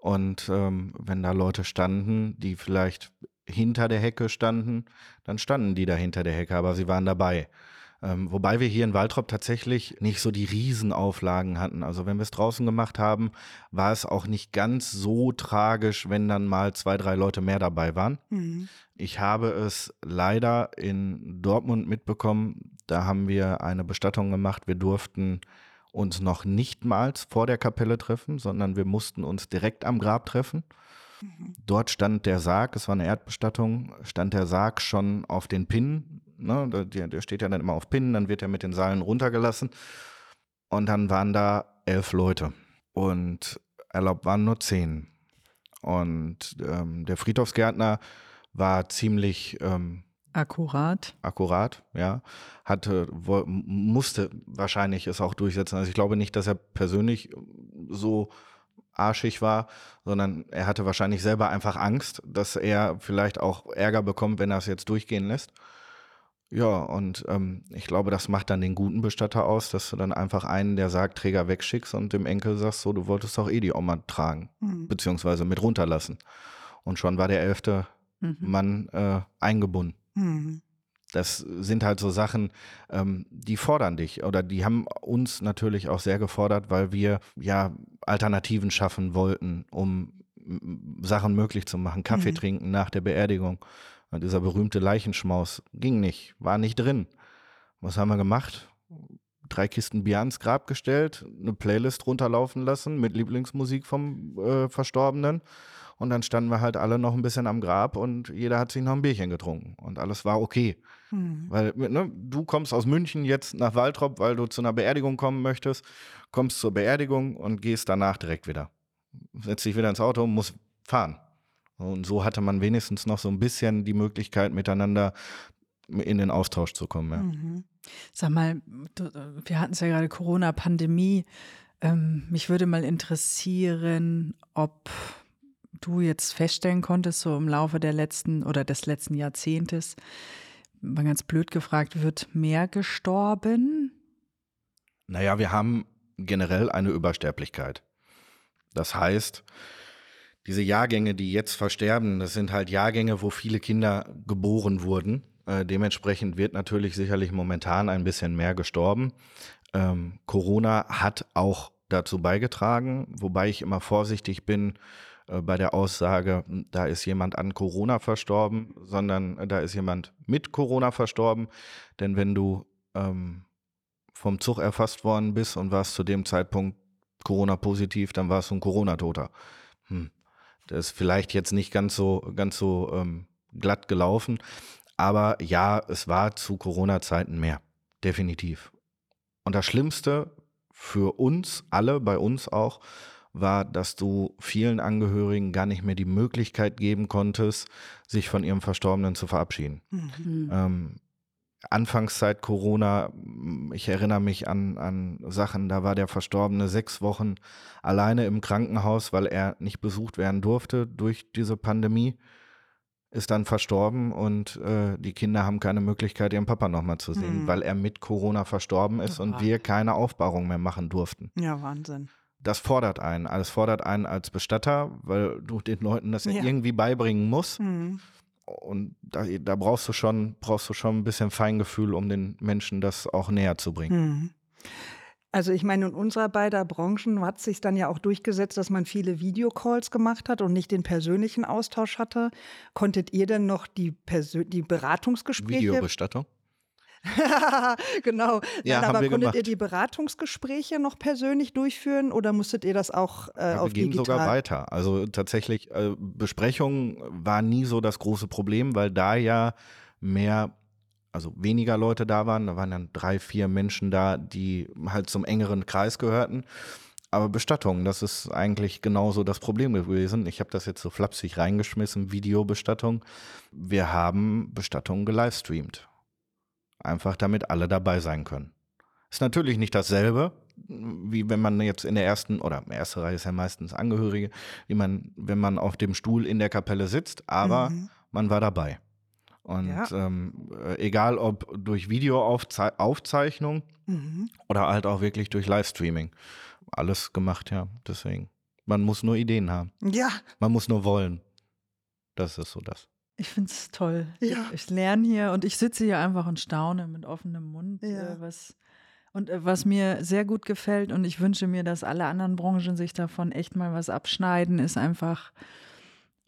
und ähm, wenn da Leute standen, die vielleicht hinter der Hecke standen, dann standen die da hinter der Hecke, aber sie waren dabei. Ähm, wobei wir hier in Waltrop tatsächlich nicht so die Riesenauflagen hatten. Also wenn wir es draußen gemacht haben, war es auch nicht ganz so tragisch, wenn dann mal zwei, drei Leute mehr dabei waren. Mhm. Ich habe es leider in Dortmund mitbekommen. Da haben wir eine Bestattung gemacht. Wir durften uns noch nicht mal vor der Kapelle treffen, sondern wir mussten uns direkt am Grab treffen. Mhm. Dort stand der Sarg, es war eine Erdbestattung, stand der Sarg schon auf den Pinnen. Ne? Der, der steht ja dann immer auf Pinnen, dann wird er mit den Seilen runtergelassen. Und dann waren da elf Leute und erlaubt waren nur zehn. Und ähm, der Friedhofsgärtner war ziemlich ähm, Akkurat. Akkurat, ja. Hatte, musste wahrscheinlich es auch durchsetzen. Also ich glaube nicht, dass er persönlich so arschig war, sondern er hatte wahrscheinlich selber einfach Angst, dass er vielleicht auch Ärger bekommt, wenn er es jetzt durchgehen lässt. Ja, und ähm, ich glaube, das macht dann den guten Bestatter aus, dass du dann einfach einen der Sargträger wegschickst und dem Enkel sagst, so, du wolltest doch eh die Oma tragen, mhm. beziehungsweise mit runterlassen. Und schon war der elfte mhm. Mann äh, eingebunden. Mhm. Das sind halt so Sachen, ähm, die fordern dich oder die haben uns natürlich auch sehr gefordert, weil wir ja Alternativen schaffen wollten, um Sachen möglich zu machen. Kaffee mhm. trinken nach der Beerdigung. Und dieser berühmte Leichenschmaus ging nicht, war nicht drin. Was haben wir gemacht? Drei Kisten Bier ans Grab gestellt, eine Playlist runterlaufen lassen mit Lieblingsmusik vom äh, Verstorbenen und dann standen wir halt alle noch ein bisschen am Grab und jeder hat sich noch ein Bierchen getrunken. Und alles war okay. Mhm. Weil ne, du kommst aus München jetzt nach Waltrop, weil du zu einer Beerdigung kommen möchtest, kommst zur Beerdigung und gehst danach direkt wieder. Setzt dich wieder ins Auto und musst fahren. Und so hatte man wenigstens noch so ein bisschen die Möglichkeit, miteinander in den Austausch zu kommen. Ja. Mhm. Sag mal, du, wir hatten es ja gerade Corona-Pandemie. Ähm, mich würde mal interessieren, ob du jetzt feststellen konntest, so im Laufe der letzten oder des letzten Jahrzehntes, mal ganz blöd gefragt, wird mehr gestorben? Naja, wir haben generell eine Übersterblichkeit. Das heißt, diese Jahrgänge, die jetzt versterben, das sind halt Jahrgänge, wo viele Kinder geboren wurden. Äh, dementsprechend wird natürlich sicherlich momentan ein bisschen mehr gestorben. Ähm, Corona hat auch dazu beigetragen, wobei ich immer vorsichtig bin bei der Aussage, hm, da ist jemand an Corona verstorben, sondern äh, da ist jemand mit Corona verstorben. Denn wenn du ähm, vom Zug erfasst worden bist und warst zu dem Zeitpunkt Corona-positiv, dann warst du ein Corona-Toter. Hm. Das ist vielleicht jetzt nicht ganz so, ganz so ähm, glatt gelaufen, aber ja, es war zu Corona-Zeiten mehr. Definitiv. Und das Schlimmste für uns alle, bei uns auch, war, dass du vielen Angehörigen gar nicht mehr die Möglichkeit geben konntest, sich von ihrem Verstorbenen zu verabschieden. Mhm. Ähm, Anfangszeit Corona, ich erinnere mich an, an Sachen, da war der Verstorbene sechs Wochen alleine im Krankenhaus, weil er nicht besucht werden durfte durch diese Pandemie, ist dann verstorben und äh, die Kinder haben keine Möglichkeit, ihren Papa nochmal zu sehen, hm. weil er mit Corona verstorben ist und wir keine Aufbahrung mehr machen durften. Ja, Wahnsinn. Das fordert einen. Alles fordert einen als Bestatter, weil du den Leuten das ja. irgendwie beibringen musst. Mhm und da, da, brauchst du schon, brauchst du schon ein bisschen Feingefühl, um den Menschen das auch näher zu bringen. Mhm. Also ich meine, in unserer beider Branchen hat sich dann ja auch durchgesetzt, dass man viele Videocalls gemacht hat und nicht den persönlichen Austausch hatte. Konntet ihr denn noch die, Persö die Beratungsgespräche? Videobestattung? genau. Ja, Nein, aber konntet gemacht. ihr die Beratungsgespräche noch persönlich durchführen oder musstet ihr das auch äh, ja, auf wir gehen digital? sogar weiter. Also tatsächlich, äh, Besprechungen war nie so das große Problem, weil da ja mehr also weniger Leute da waren. Da waren dann drei, vier Menschen da, die halt zum engeren Kreis gehörten. Aber Bestattung, das ist eigentlich genauso das Problem gewesen. Ich habe das jetzt so flapsig reingeschmissen, Videobestattung. Wir haben Bestattungen gelivestreamt. Einfach damit alle dabei sein können. Ist natürlich nicht dasselbe, wie wenn man jetzt in der ersten, oder erste Reihe ist ja meistens Angehörige, wie man, wenn man auf dem Stuhl in der Kapelle sitzt, aber mhm. man war dabei. Und ja. ähm, äh, egal ob durch Videoaufzeichnung mhm. oder halt auch wirklich durch Livestreaming. Alles gemacht, ja. Deswegen. Man muss nur Ideen haben. Ja. Man muss nur wollen. Das ist so das. Ich finde es toll. Ja. Ich, ich lerne hier und ich sitze hier einfach und staune mit offenem Mund. Ja. Äh, was, und äh, was mir sehr gut gefällt und ich wünsche mir, dass alle anderen Branchen sich davon echt mal was abschneiden, ist einfach,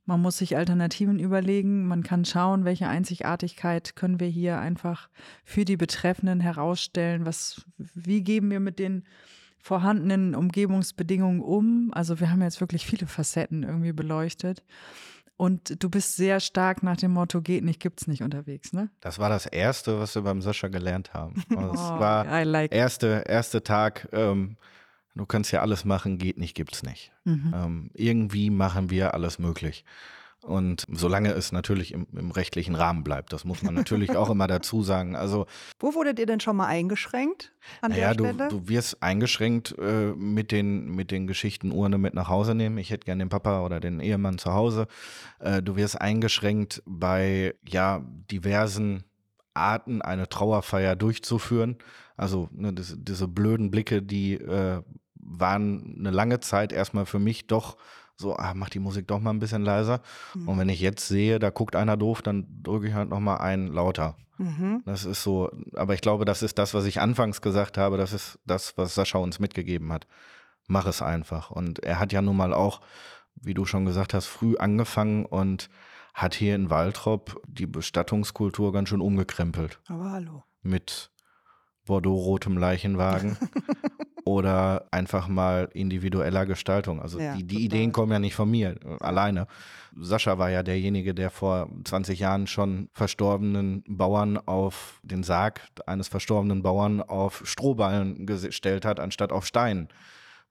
man muss sich Alternativen überlegen. Man kann schauen, welche Einzigartigkeit können wir hier einfach für die Betreffenden herausstellen. Was, wie geben wir mit den vorhandenen Umgebungsbedingungen um? Also wir haben jetzt wirklich viele Facetten irgendwie beleuchtet. Und du bist sehr stark nach dem Motto, geht nicht, gibt's nicht unterwegs, ne? Das war das Erste, was wir beim Sascha gelernt haben. Das oh, war like erste, erste Tag, ähm, du kannst ja alles machen, geht nicht, gibt's nicht. Mhm. Ähm, irgendwie machen wir alles möglich. Und solange es natürlich im, im, rechtlichen Rahmen bleibt, das muss man natürlich auch immer dazu sagen. Also, Wo wurdet ihr denn schon mal eingeschränkt an naja, der Stelle? Du, du wirst eingeschränkt äh, mit, den, mit den Geschichten Urne mit nach Hause nehmen. Ich hätte gerne den Papa oder den Ehemann zu Hause. Äh, du wirst eingeschränkt bei ja, diversen Arten, eine Trauerfeier durchzuführen. Also ne, das, diese blöden Blicke, die äh, waren eine lange Zeit erstmal für mich doch so, ah, mach die Musik doch mal ein bisschen leiser. Mhm. Und wenn ich jetzt sehe, da guckt einer doof, dann drücke ich halt noch mal einen lauter. Mhm. Das ist so, aber ich glaube, das ist das, was ich anfangs gesagt habe, das ist das, was Sascha uns mitgegeben hat. Mach es einfach. Und er hat ja nun mal auch, wie du schon gesagt hast, früh angefangen und hat hier in Waltrop die Bestattungskultur ganz schön umgekrempelt. Aber hallo. Mit Bordeaux-rotem Leichenwagen oder einfach mal individueller Gestaltung. Also ja, die, die Ideen kommen ja nicht von mir äh, alleine. Sascha war ja derjenige, der vor 20 Jahren schon verstorbenen Bauern auf den Sarg eines verstorbenen Bauern auf Strohballen gestellt hat, anstatt auf Steinen.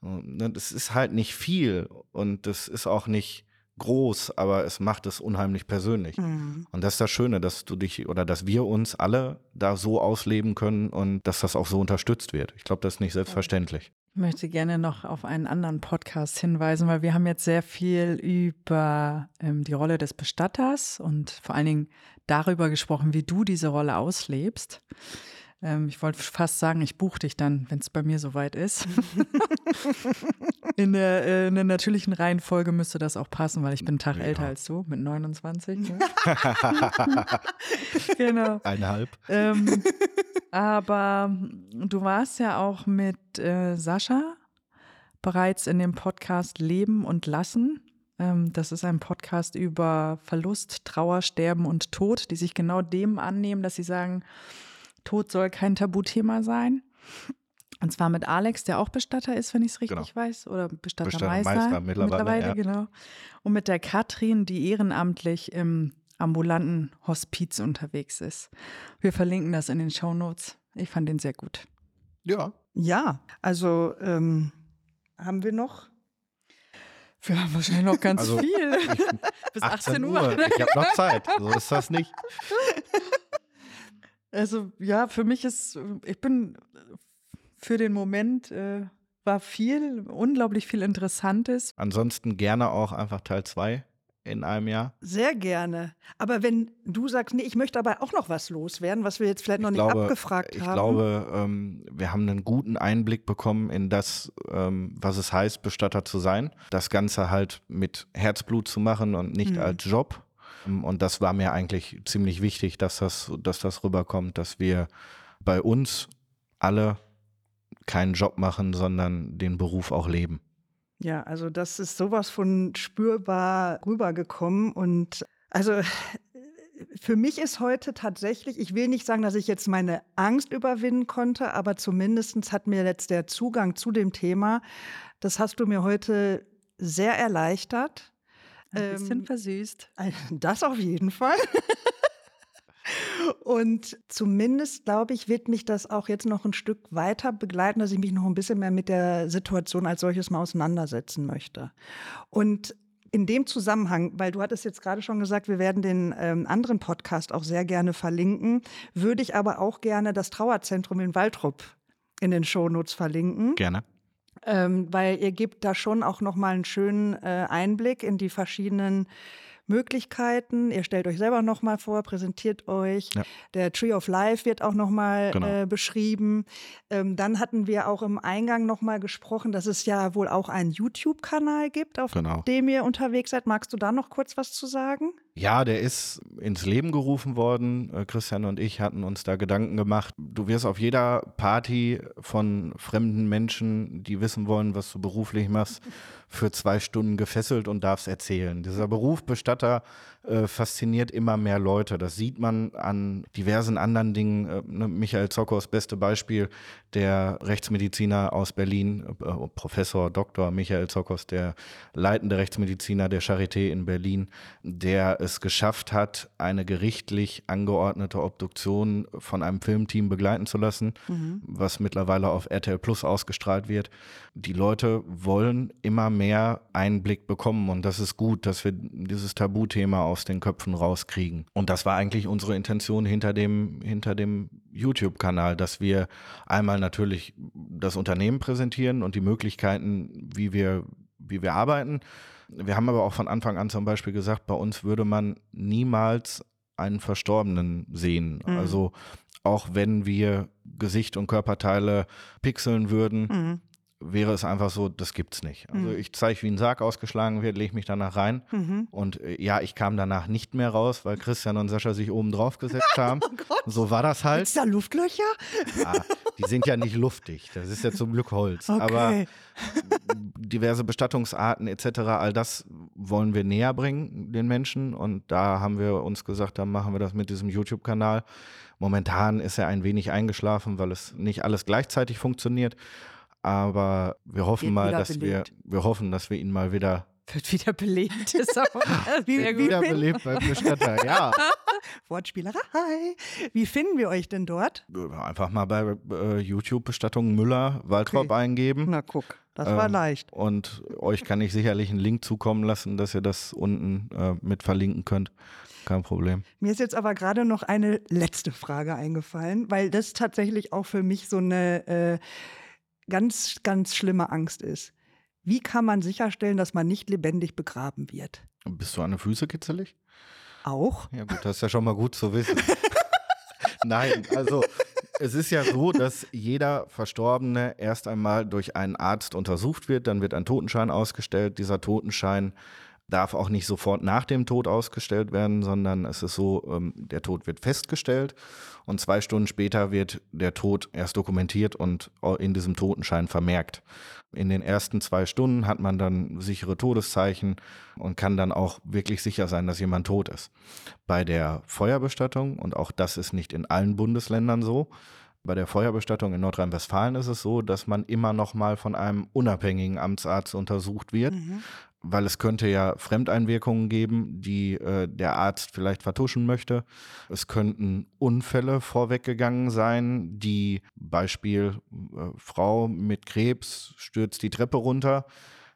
Ne, das ist halt nicht viel und das ist auch nicht groß, aber es macht es unheimlich persönlich. Mhm. Und das ist das Schöne, dass du dich oder dass wir uns alle da so ausleben können und dass das auch so unterstützt wird. Ich glaube, das ist nicht selbstverständlich. Ich möchte gerne noch auf einen anderen Podcast hinweisen, weil wir haben jetzt sehr viel über ähm, die Rolle des Bestatters und vor allen Dingen darüber gesprochen, wie du diese Rolle auslebst. Ähm, ich wollte fast sagen, ich buche dich dann, wenn es bei mir soweit ist. in, der, äh, in der natürlichen Reihenfolge müsste das auch passen, weil ich bin einen Tag Ja. älter als du, mit 29. Ne? genau. Eineinhalb. Ähm, aber du warst ja auch mit äh, Sascha bereits in dem Podcast Leben und Lassen. Ähm, das ist ein Podcast über Verlust, Trauer, Sterben und Tod, die sich genau dem annehmen, dass sie sagen, Tod soll kein Tabuthema sein. Und zwar mit Alex, der auch Bestatter ist, wenn ich es richtig Genau. weiß, oder Bestattermeister. Bestattermeister mittlerweile, ja. genau. Und mit der Katrin, die ehrenamtlich im ambulanten Hospiz unterwegs ist. Wir verlinken das in den Shownotes. Ich fand den sehr gut. Ja. Ja, also ähm, haben wir noch? Wir haben wahrscheinlich noch ganz Also, viel. Bis 18 Uhr. Ich habe noch Zeit. So ist das nicht. Also ja, für mich ist, ich bin für den Moment, äh, war viel, unglaublich viel Interessantes. Ansonsten gerne auch einfach Teil 2 in einem Jahr. Sehr gerne. Aber wenn du sagst, nee, ich möchte aber auch noch was loswerden, was wir jetzt vielleicht noch Ich nicht glaube, abgefragt ich haben. glaube, ähm, wir haben einen guten Einblick bekommen in das, ähm, was es heißt, Bestatter zu sein. Das Ganze halt mit Herzblut zu machen und nicht Mhm. als Job. Ähm, Und das war mir eigentlich ziemlich wichtig, dass das, dass das rüberkommt, dass wir bei uns alle keinen Job machen, sondern den Beruf auch leben. Ja, also das ist sowas von spürbar rübergekommen und also für mich ist heute tatsächlich, ich will nicht sagen, dass ich jetzt meine Angst überwinden konnte, aber zumindest hat mir jetzt der Zugang zu dem Thema, das hast du mir heute sehr erleichtert. Ein bisschen Ähm, versüßt. Das auf jeden Fall. Und zumindest, glaube ich, wird mich das auch jetzt noch ein Stück weiter begleiten, dass ich mich noch ein bisschen mehr mit der Situation als solches mal auseinandersetzen möchte. Und in dem Zusammenhang, weil du hattest jetzt gerade schon gesagt, wir werden den ähm, anderen Podcast auch sehr gerne verlinken, würde ich aber auch gerne das Trauerzentrum in Waldrop in den Shownotes verlinken. Gerne. Ähm, weil ihr gebt da schon auch nochmal einen schönen äh, Einblick in die verschiedenen Möglichkeiten. Ihr stellt euch selber nochmal vor, präsentiert euch. Ja. Der Tree of Life wird auch nochmal Genau. äh, beschrieben. Ähm, dann hatten wir auch im Eingang nochmal gesprochen, dass es ja wohl auch einen YouTube-Kanal gibt, auf Genau. dem ihr unterwegs seid. Magst du da noch kurz was zu sagen? Ja, der ist ins Leben gerufen worden. Äh, Christian und ich hatten uns da Gedanken gemacht. Du wirst auf jeder Party von fremden Menschen, die wissen wollen, was du beruflich machst, für zwei Stunden gefesselt und darfst erzählen. Dieser Beruf Bestatter äh, fasziniert immer mehr Leute. Das sieht man an diversen anderen Dingen. Äh, ne, Michael Zockers, beste Beispiel, der Rechtsmediziner aus Berlin, äh, Professor Dr. Michael Zockers, der leitende Rechtsmediziner der Charité in Berlin, der es geschafft hat, eine gerichtlich angeordnete Obduktion von einem Filmteam begleiten zu lassen, was mittlerweile auf RTL Plus ausgestrahlt wird. Die Leute wollen immer mehr Einblick bekommen und das ist gut, dass wir dieses Tabuthema aus den Köpfen rauskriegen. Und das war eigentlich unsere Intention hinter dem, hinter dem YouTube-Kanal, dass wir einmal natürlich das Unternehmen präsentieren und die Möglichkeiten, wie wir, wie wir arbeiten. Wir haben aber auch von Anfang an zum Beispiel gesagt, bei uns würde man niemals einen Verstorbenen sehen. Mhm. Also auch wenn wir Gesicht und Körperteile pixeln würden, Mhm. Wäre es einfach so, das gibt's nicht. Also Mhm. ich zeige, wie ein Sarg ausgeschlagen wird, lege mich danach rein. Mhm. Und äh, ja, ich kam danach nicht mehr raus, weil Christian und Sascha sich oben drauf gesetzt haben. Oh. So war das halt. Gibt's da Luftlöcher? Ja, die sind ja nicht luftig. Das ist ja zum Glück Holz. Aber Okay. diverse Bestattungsarten etc., all das wollen wir näher bringen den Menschen. Und da haben wir uns gesagt, dann machen wir das mit diesem YouTube-Kanal. Momentan ist er ein wenig eingeschlafen, weil es nicht alles gleichzeitig funktioniert. Aber wir hoffen mal, wieder dass wir, belebt. wir hoffen, dass wir ihn mal wieder Wird wieder belebt. Ist auch sehr gut. wiederbelebt beim Bestatter. Ja, Wortspielerei. Wie finden wir euch denn dort? einfach mal bei äh, YouTube Bestattung Müller Waldrop Okay. eingeben. Na guck, das war Ähm, leicht. Und euch kann ich sicherlich einen Link zukommen lassen, dass ihr das unten äh, mit verlinken könnt. Kein Problem. Mir ist jetzt aber gerade noch eine letzte Frage eingefallen, weil das tatsächlich auch für mich so eine äh, ganz, ganz schlimme Angst ist. Wie kann man sicherstellen, dass man nicht lebendig begraben wird? Bist du an den Füße kitzelig? Auch? Ja gut, das ist ja schon mal gut zu wissen. Nein, also es ist ja so, dass jeder Verstorbene erst einmal durch einen Arzt untersucht wird, dann wird ein Totenschein ausgestellt. Dieser Totenschein darf auch nicht sofort nach dem Tod ausgestellt werden, sondern es ist so, ähm, der Tod wird festgestellt und zwei Stunden später wird der Tod erst dokumentiert und in diesem Totenschein vermerkt. In den ersten zwei Stunden hat man dann sichere Todeszeichen und kann dann auch wirklich sicher sein, dass jemand tot ist. Bei der Feuerbestattung, und auch das ist nicht in allen Bundesländern so, bei der Feuerbestattung in Nordrhein-Westfalen ist es so, dass man immer noch mal von einem unabhängigen Amtsarzt untersucht wird. Mhm weil es könnte ja Fremdeinwirkungen geben, die äh, der Arzt vielleicht vertuschen möchte. Es könnten Unfälle vorweggegangen sein, die Beispiel äh, Frau mit Krebs stürzt die Treppe runter,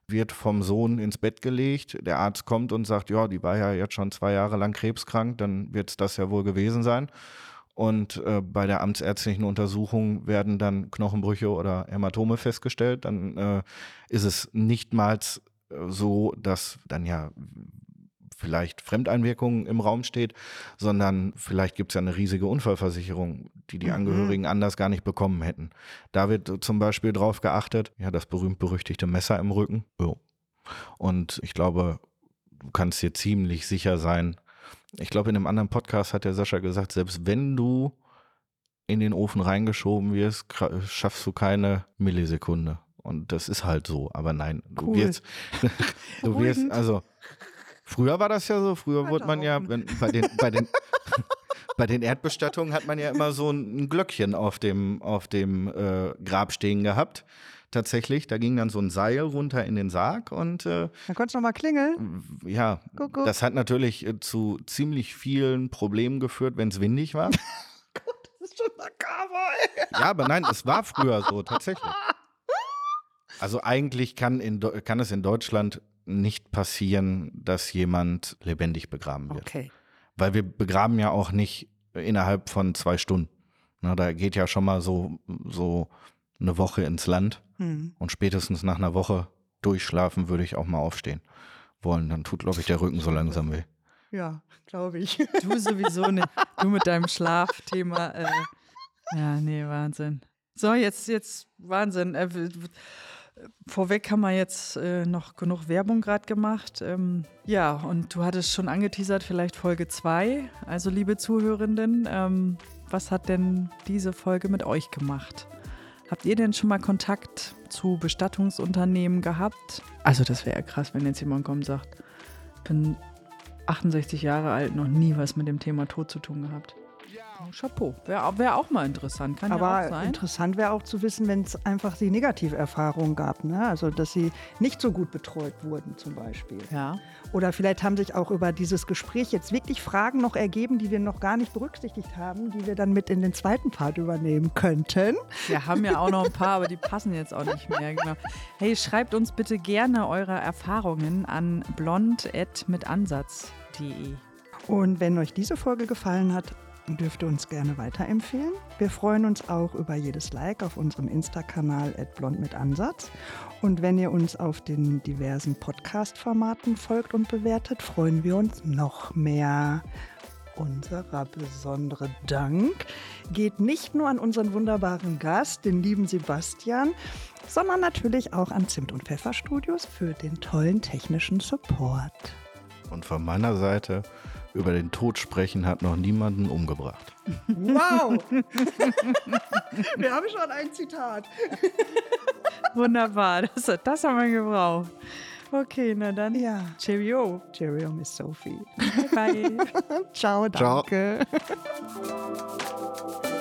wird vom Sohn ins Bett gelegt. Der Arzt kommt und sagt, ja, die war ja jetzt schon zwei Jahre lang krebskrank, dann wird es das ja wohl gewesen sein. Und äh, bei der amtsärztlichen Untersuchung werden dann Knochenbrüche oder Hämatome festgestellt. Dann äh, ist es nichtmals so, dass dann ja vielleicht Fremdeinwirkungen im Raum steht, sondern vielleicht gibt es ja eine riesige Unfallversicherung, die die mhm. Angehörigen mhm. anders gar nicht bekommen hätten. Da wird zum Beispiel drauf geachtet, ja, das berühmt-berüchtigte Messer im Rücken. Jo. Und ich glaube, du kannst dir ziemlich sicher sein. Ich glaube, in einem anderen Podcast hat der Sascha gesagt, selbst wenn du in den Ofen reingeschoben wirst, schaffst du keine Millisekunde. Und das ist halt so. Aber nein, du cool. wirst, du wirst, also früher war das ja so, früher wurde man ja, wenn, bei den, bei den, bei den Erdbestattungen hat man ja immer so ein Glöckchen auf dem, auf dem äh, Grab stehen gehabt. Tatsächlich, da ging dann so ein Seil runter in den Sarg und äh, da konntest du nochmal klingeln. Ja, guck. das hat natürlich äh, zu ziemlich vielen Problemen geführt, wenn es windig war. Gott, das ist schon makaber, ey. Ja, aber nein, es war früher so, tatsächlich. Also eigentlich kann, in, kann es in Deutschland nicht passieren, dass jemand lebendig begraben wird. Okay. Weil wir begraben ja auch nicht innerhalb von zwei Stunden. Na, da geht ja schon mal so, so eine Woche ins Land. Mhm. Und spätestens nach einer Woche durchschlafen würde ich auch mal aufstehen wollen. Dann tut, glaube ich, der Rücken so langsam weh. Ja, glaube ich. Du sowieso nicht. Du mit deinem Schlafthema. Äh, ja, nee, Wahnsinn. So, jetzt, jetzt Wahnsinn. Äh, Vorweg haben wir jetzt äh, noch genug Werbung gerade gemacht. Ähm, ja, und du hattest schon angeteasert, vielleicht Folge 2. Also, liebe Zuhörenden, ähm, was hat denn diese Folge mit euch gemacht? Habt ihr denn schon mal Kontakt zu Bestattungsunternehmen gehabt? Also, das wäre ja krass, wenn jetzt jemand kommt und sagt, ich bin 68 Jahre alt, noch nie was mit dem Thema Tod zu tun gehabt. Chapeau. Wäre wär auch mal interessant. Kann Aber ja auch sein. interessant wäre auch zu wissen, wenn es einfach die Negativerfahrungen gab. Ne? Also, dass sie nicht so gut betreut wurden, zum Beispiel. Ja. Oder vielleicht haben sich auch über dieses Gespräch jetzt wirklich Fragen noch ergeben, die wir noch gar nicht berücksichtigt haben, die wir dann mit in den zweiten Part übernehmen könnten. Wir haben ja auch noch ein paar, aber die passen jetzt auch nicht mehr. Genau. Hey, schreibt uns bitte gerne eure Erfahrungen an blond.mitansatz.de. Und wenn euch diese Folge gefallen hat, dürft ihr uns gerne weiterempfehlen. Wir freuen uns auch über jedes Like auf unserem Insta-Kanal blond mit Ansatz. Und wenn ihr uns auf den diversen Podcast-Formaten folgt und bewertet, freuen wir uns noch mehr. Unserer besondere Dank geht nicht nur an unseren wunderbaren Gast, den lieben Sebastian, sondern natürlich auch an Zimt und Pfeffer Studios für den tollen technischen Support. Und von meiner Seite über den Tod sprechen hat noch niemanden umgebracht. Wow! wir haben schon ein Zitat. Wunderbar, das, das haben wir gebraucht. Okay, na dann. Ja. Cheerio. Cheerio, Miss Sophie. Bye. Ciao, danke. Ciao.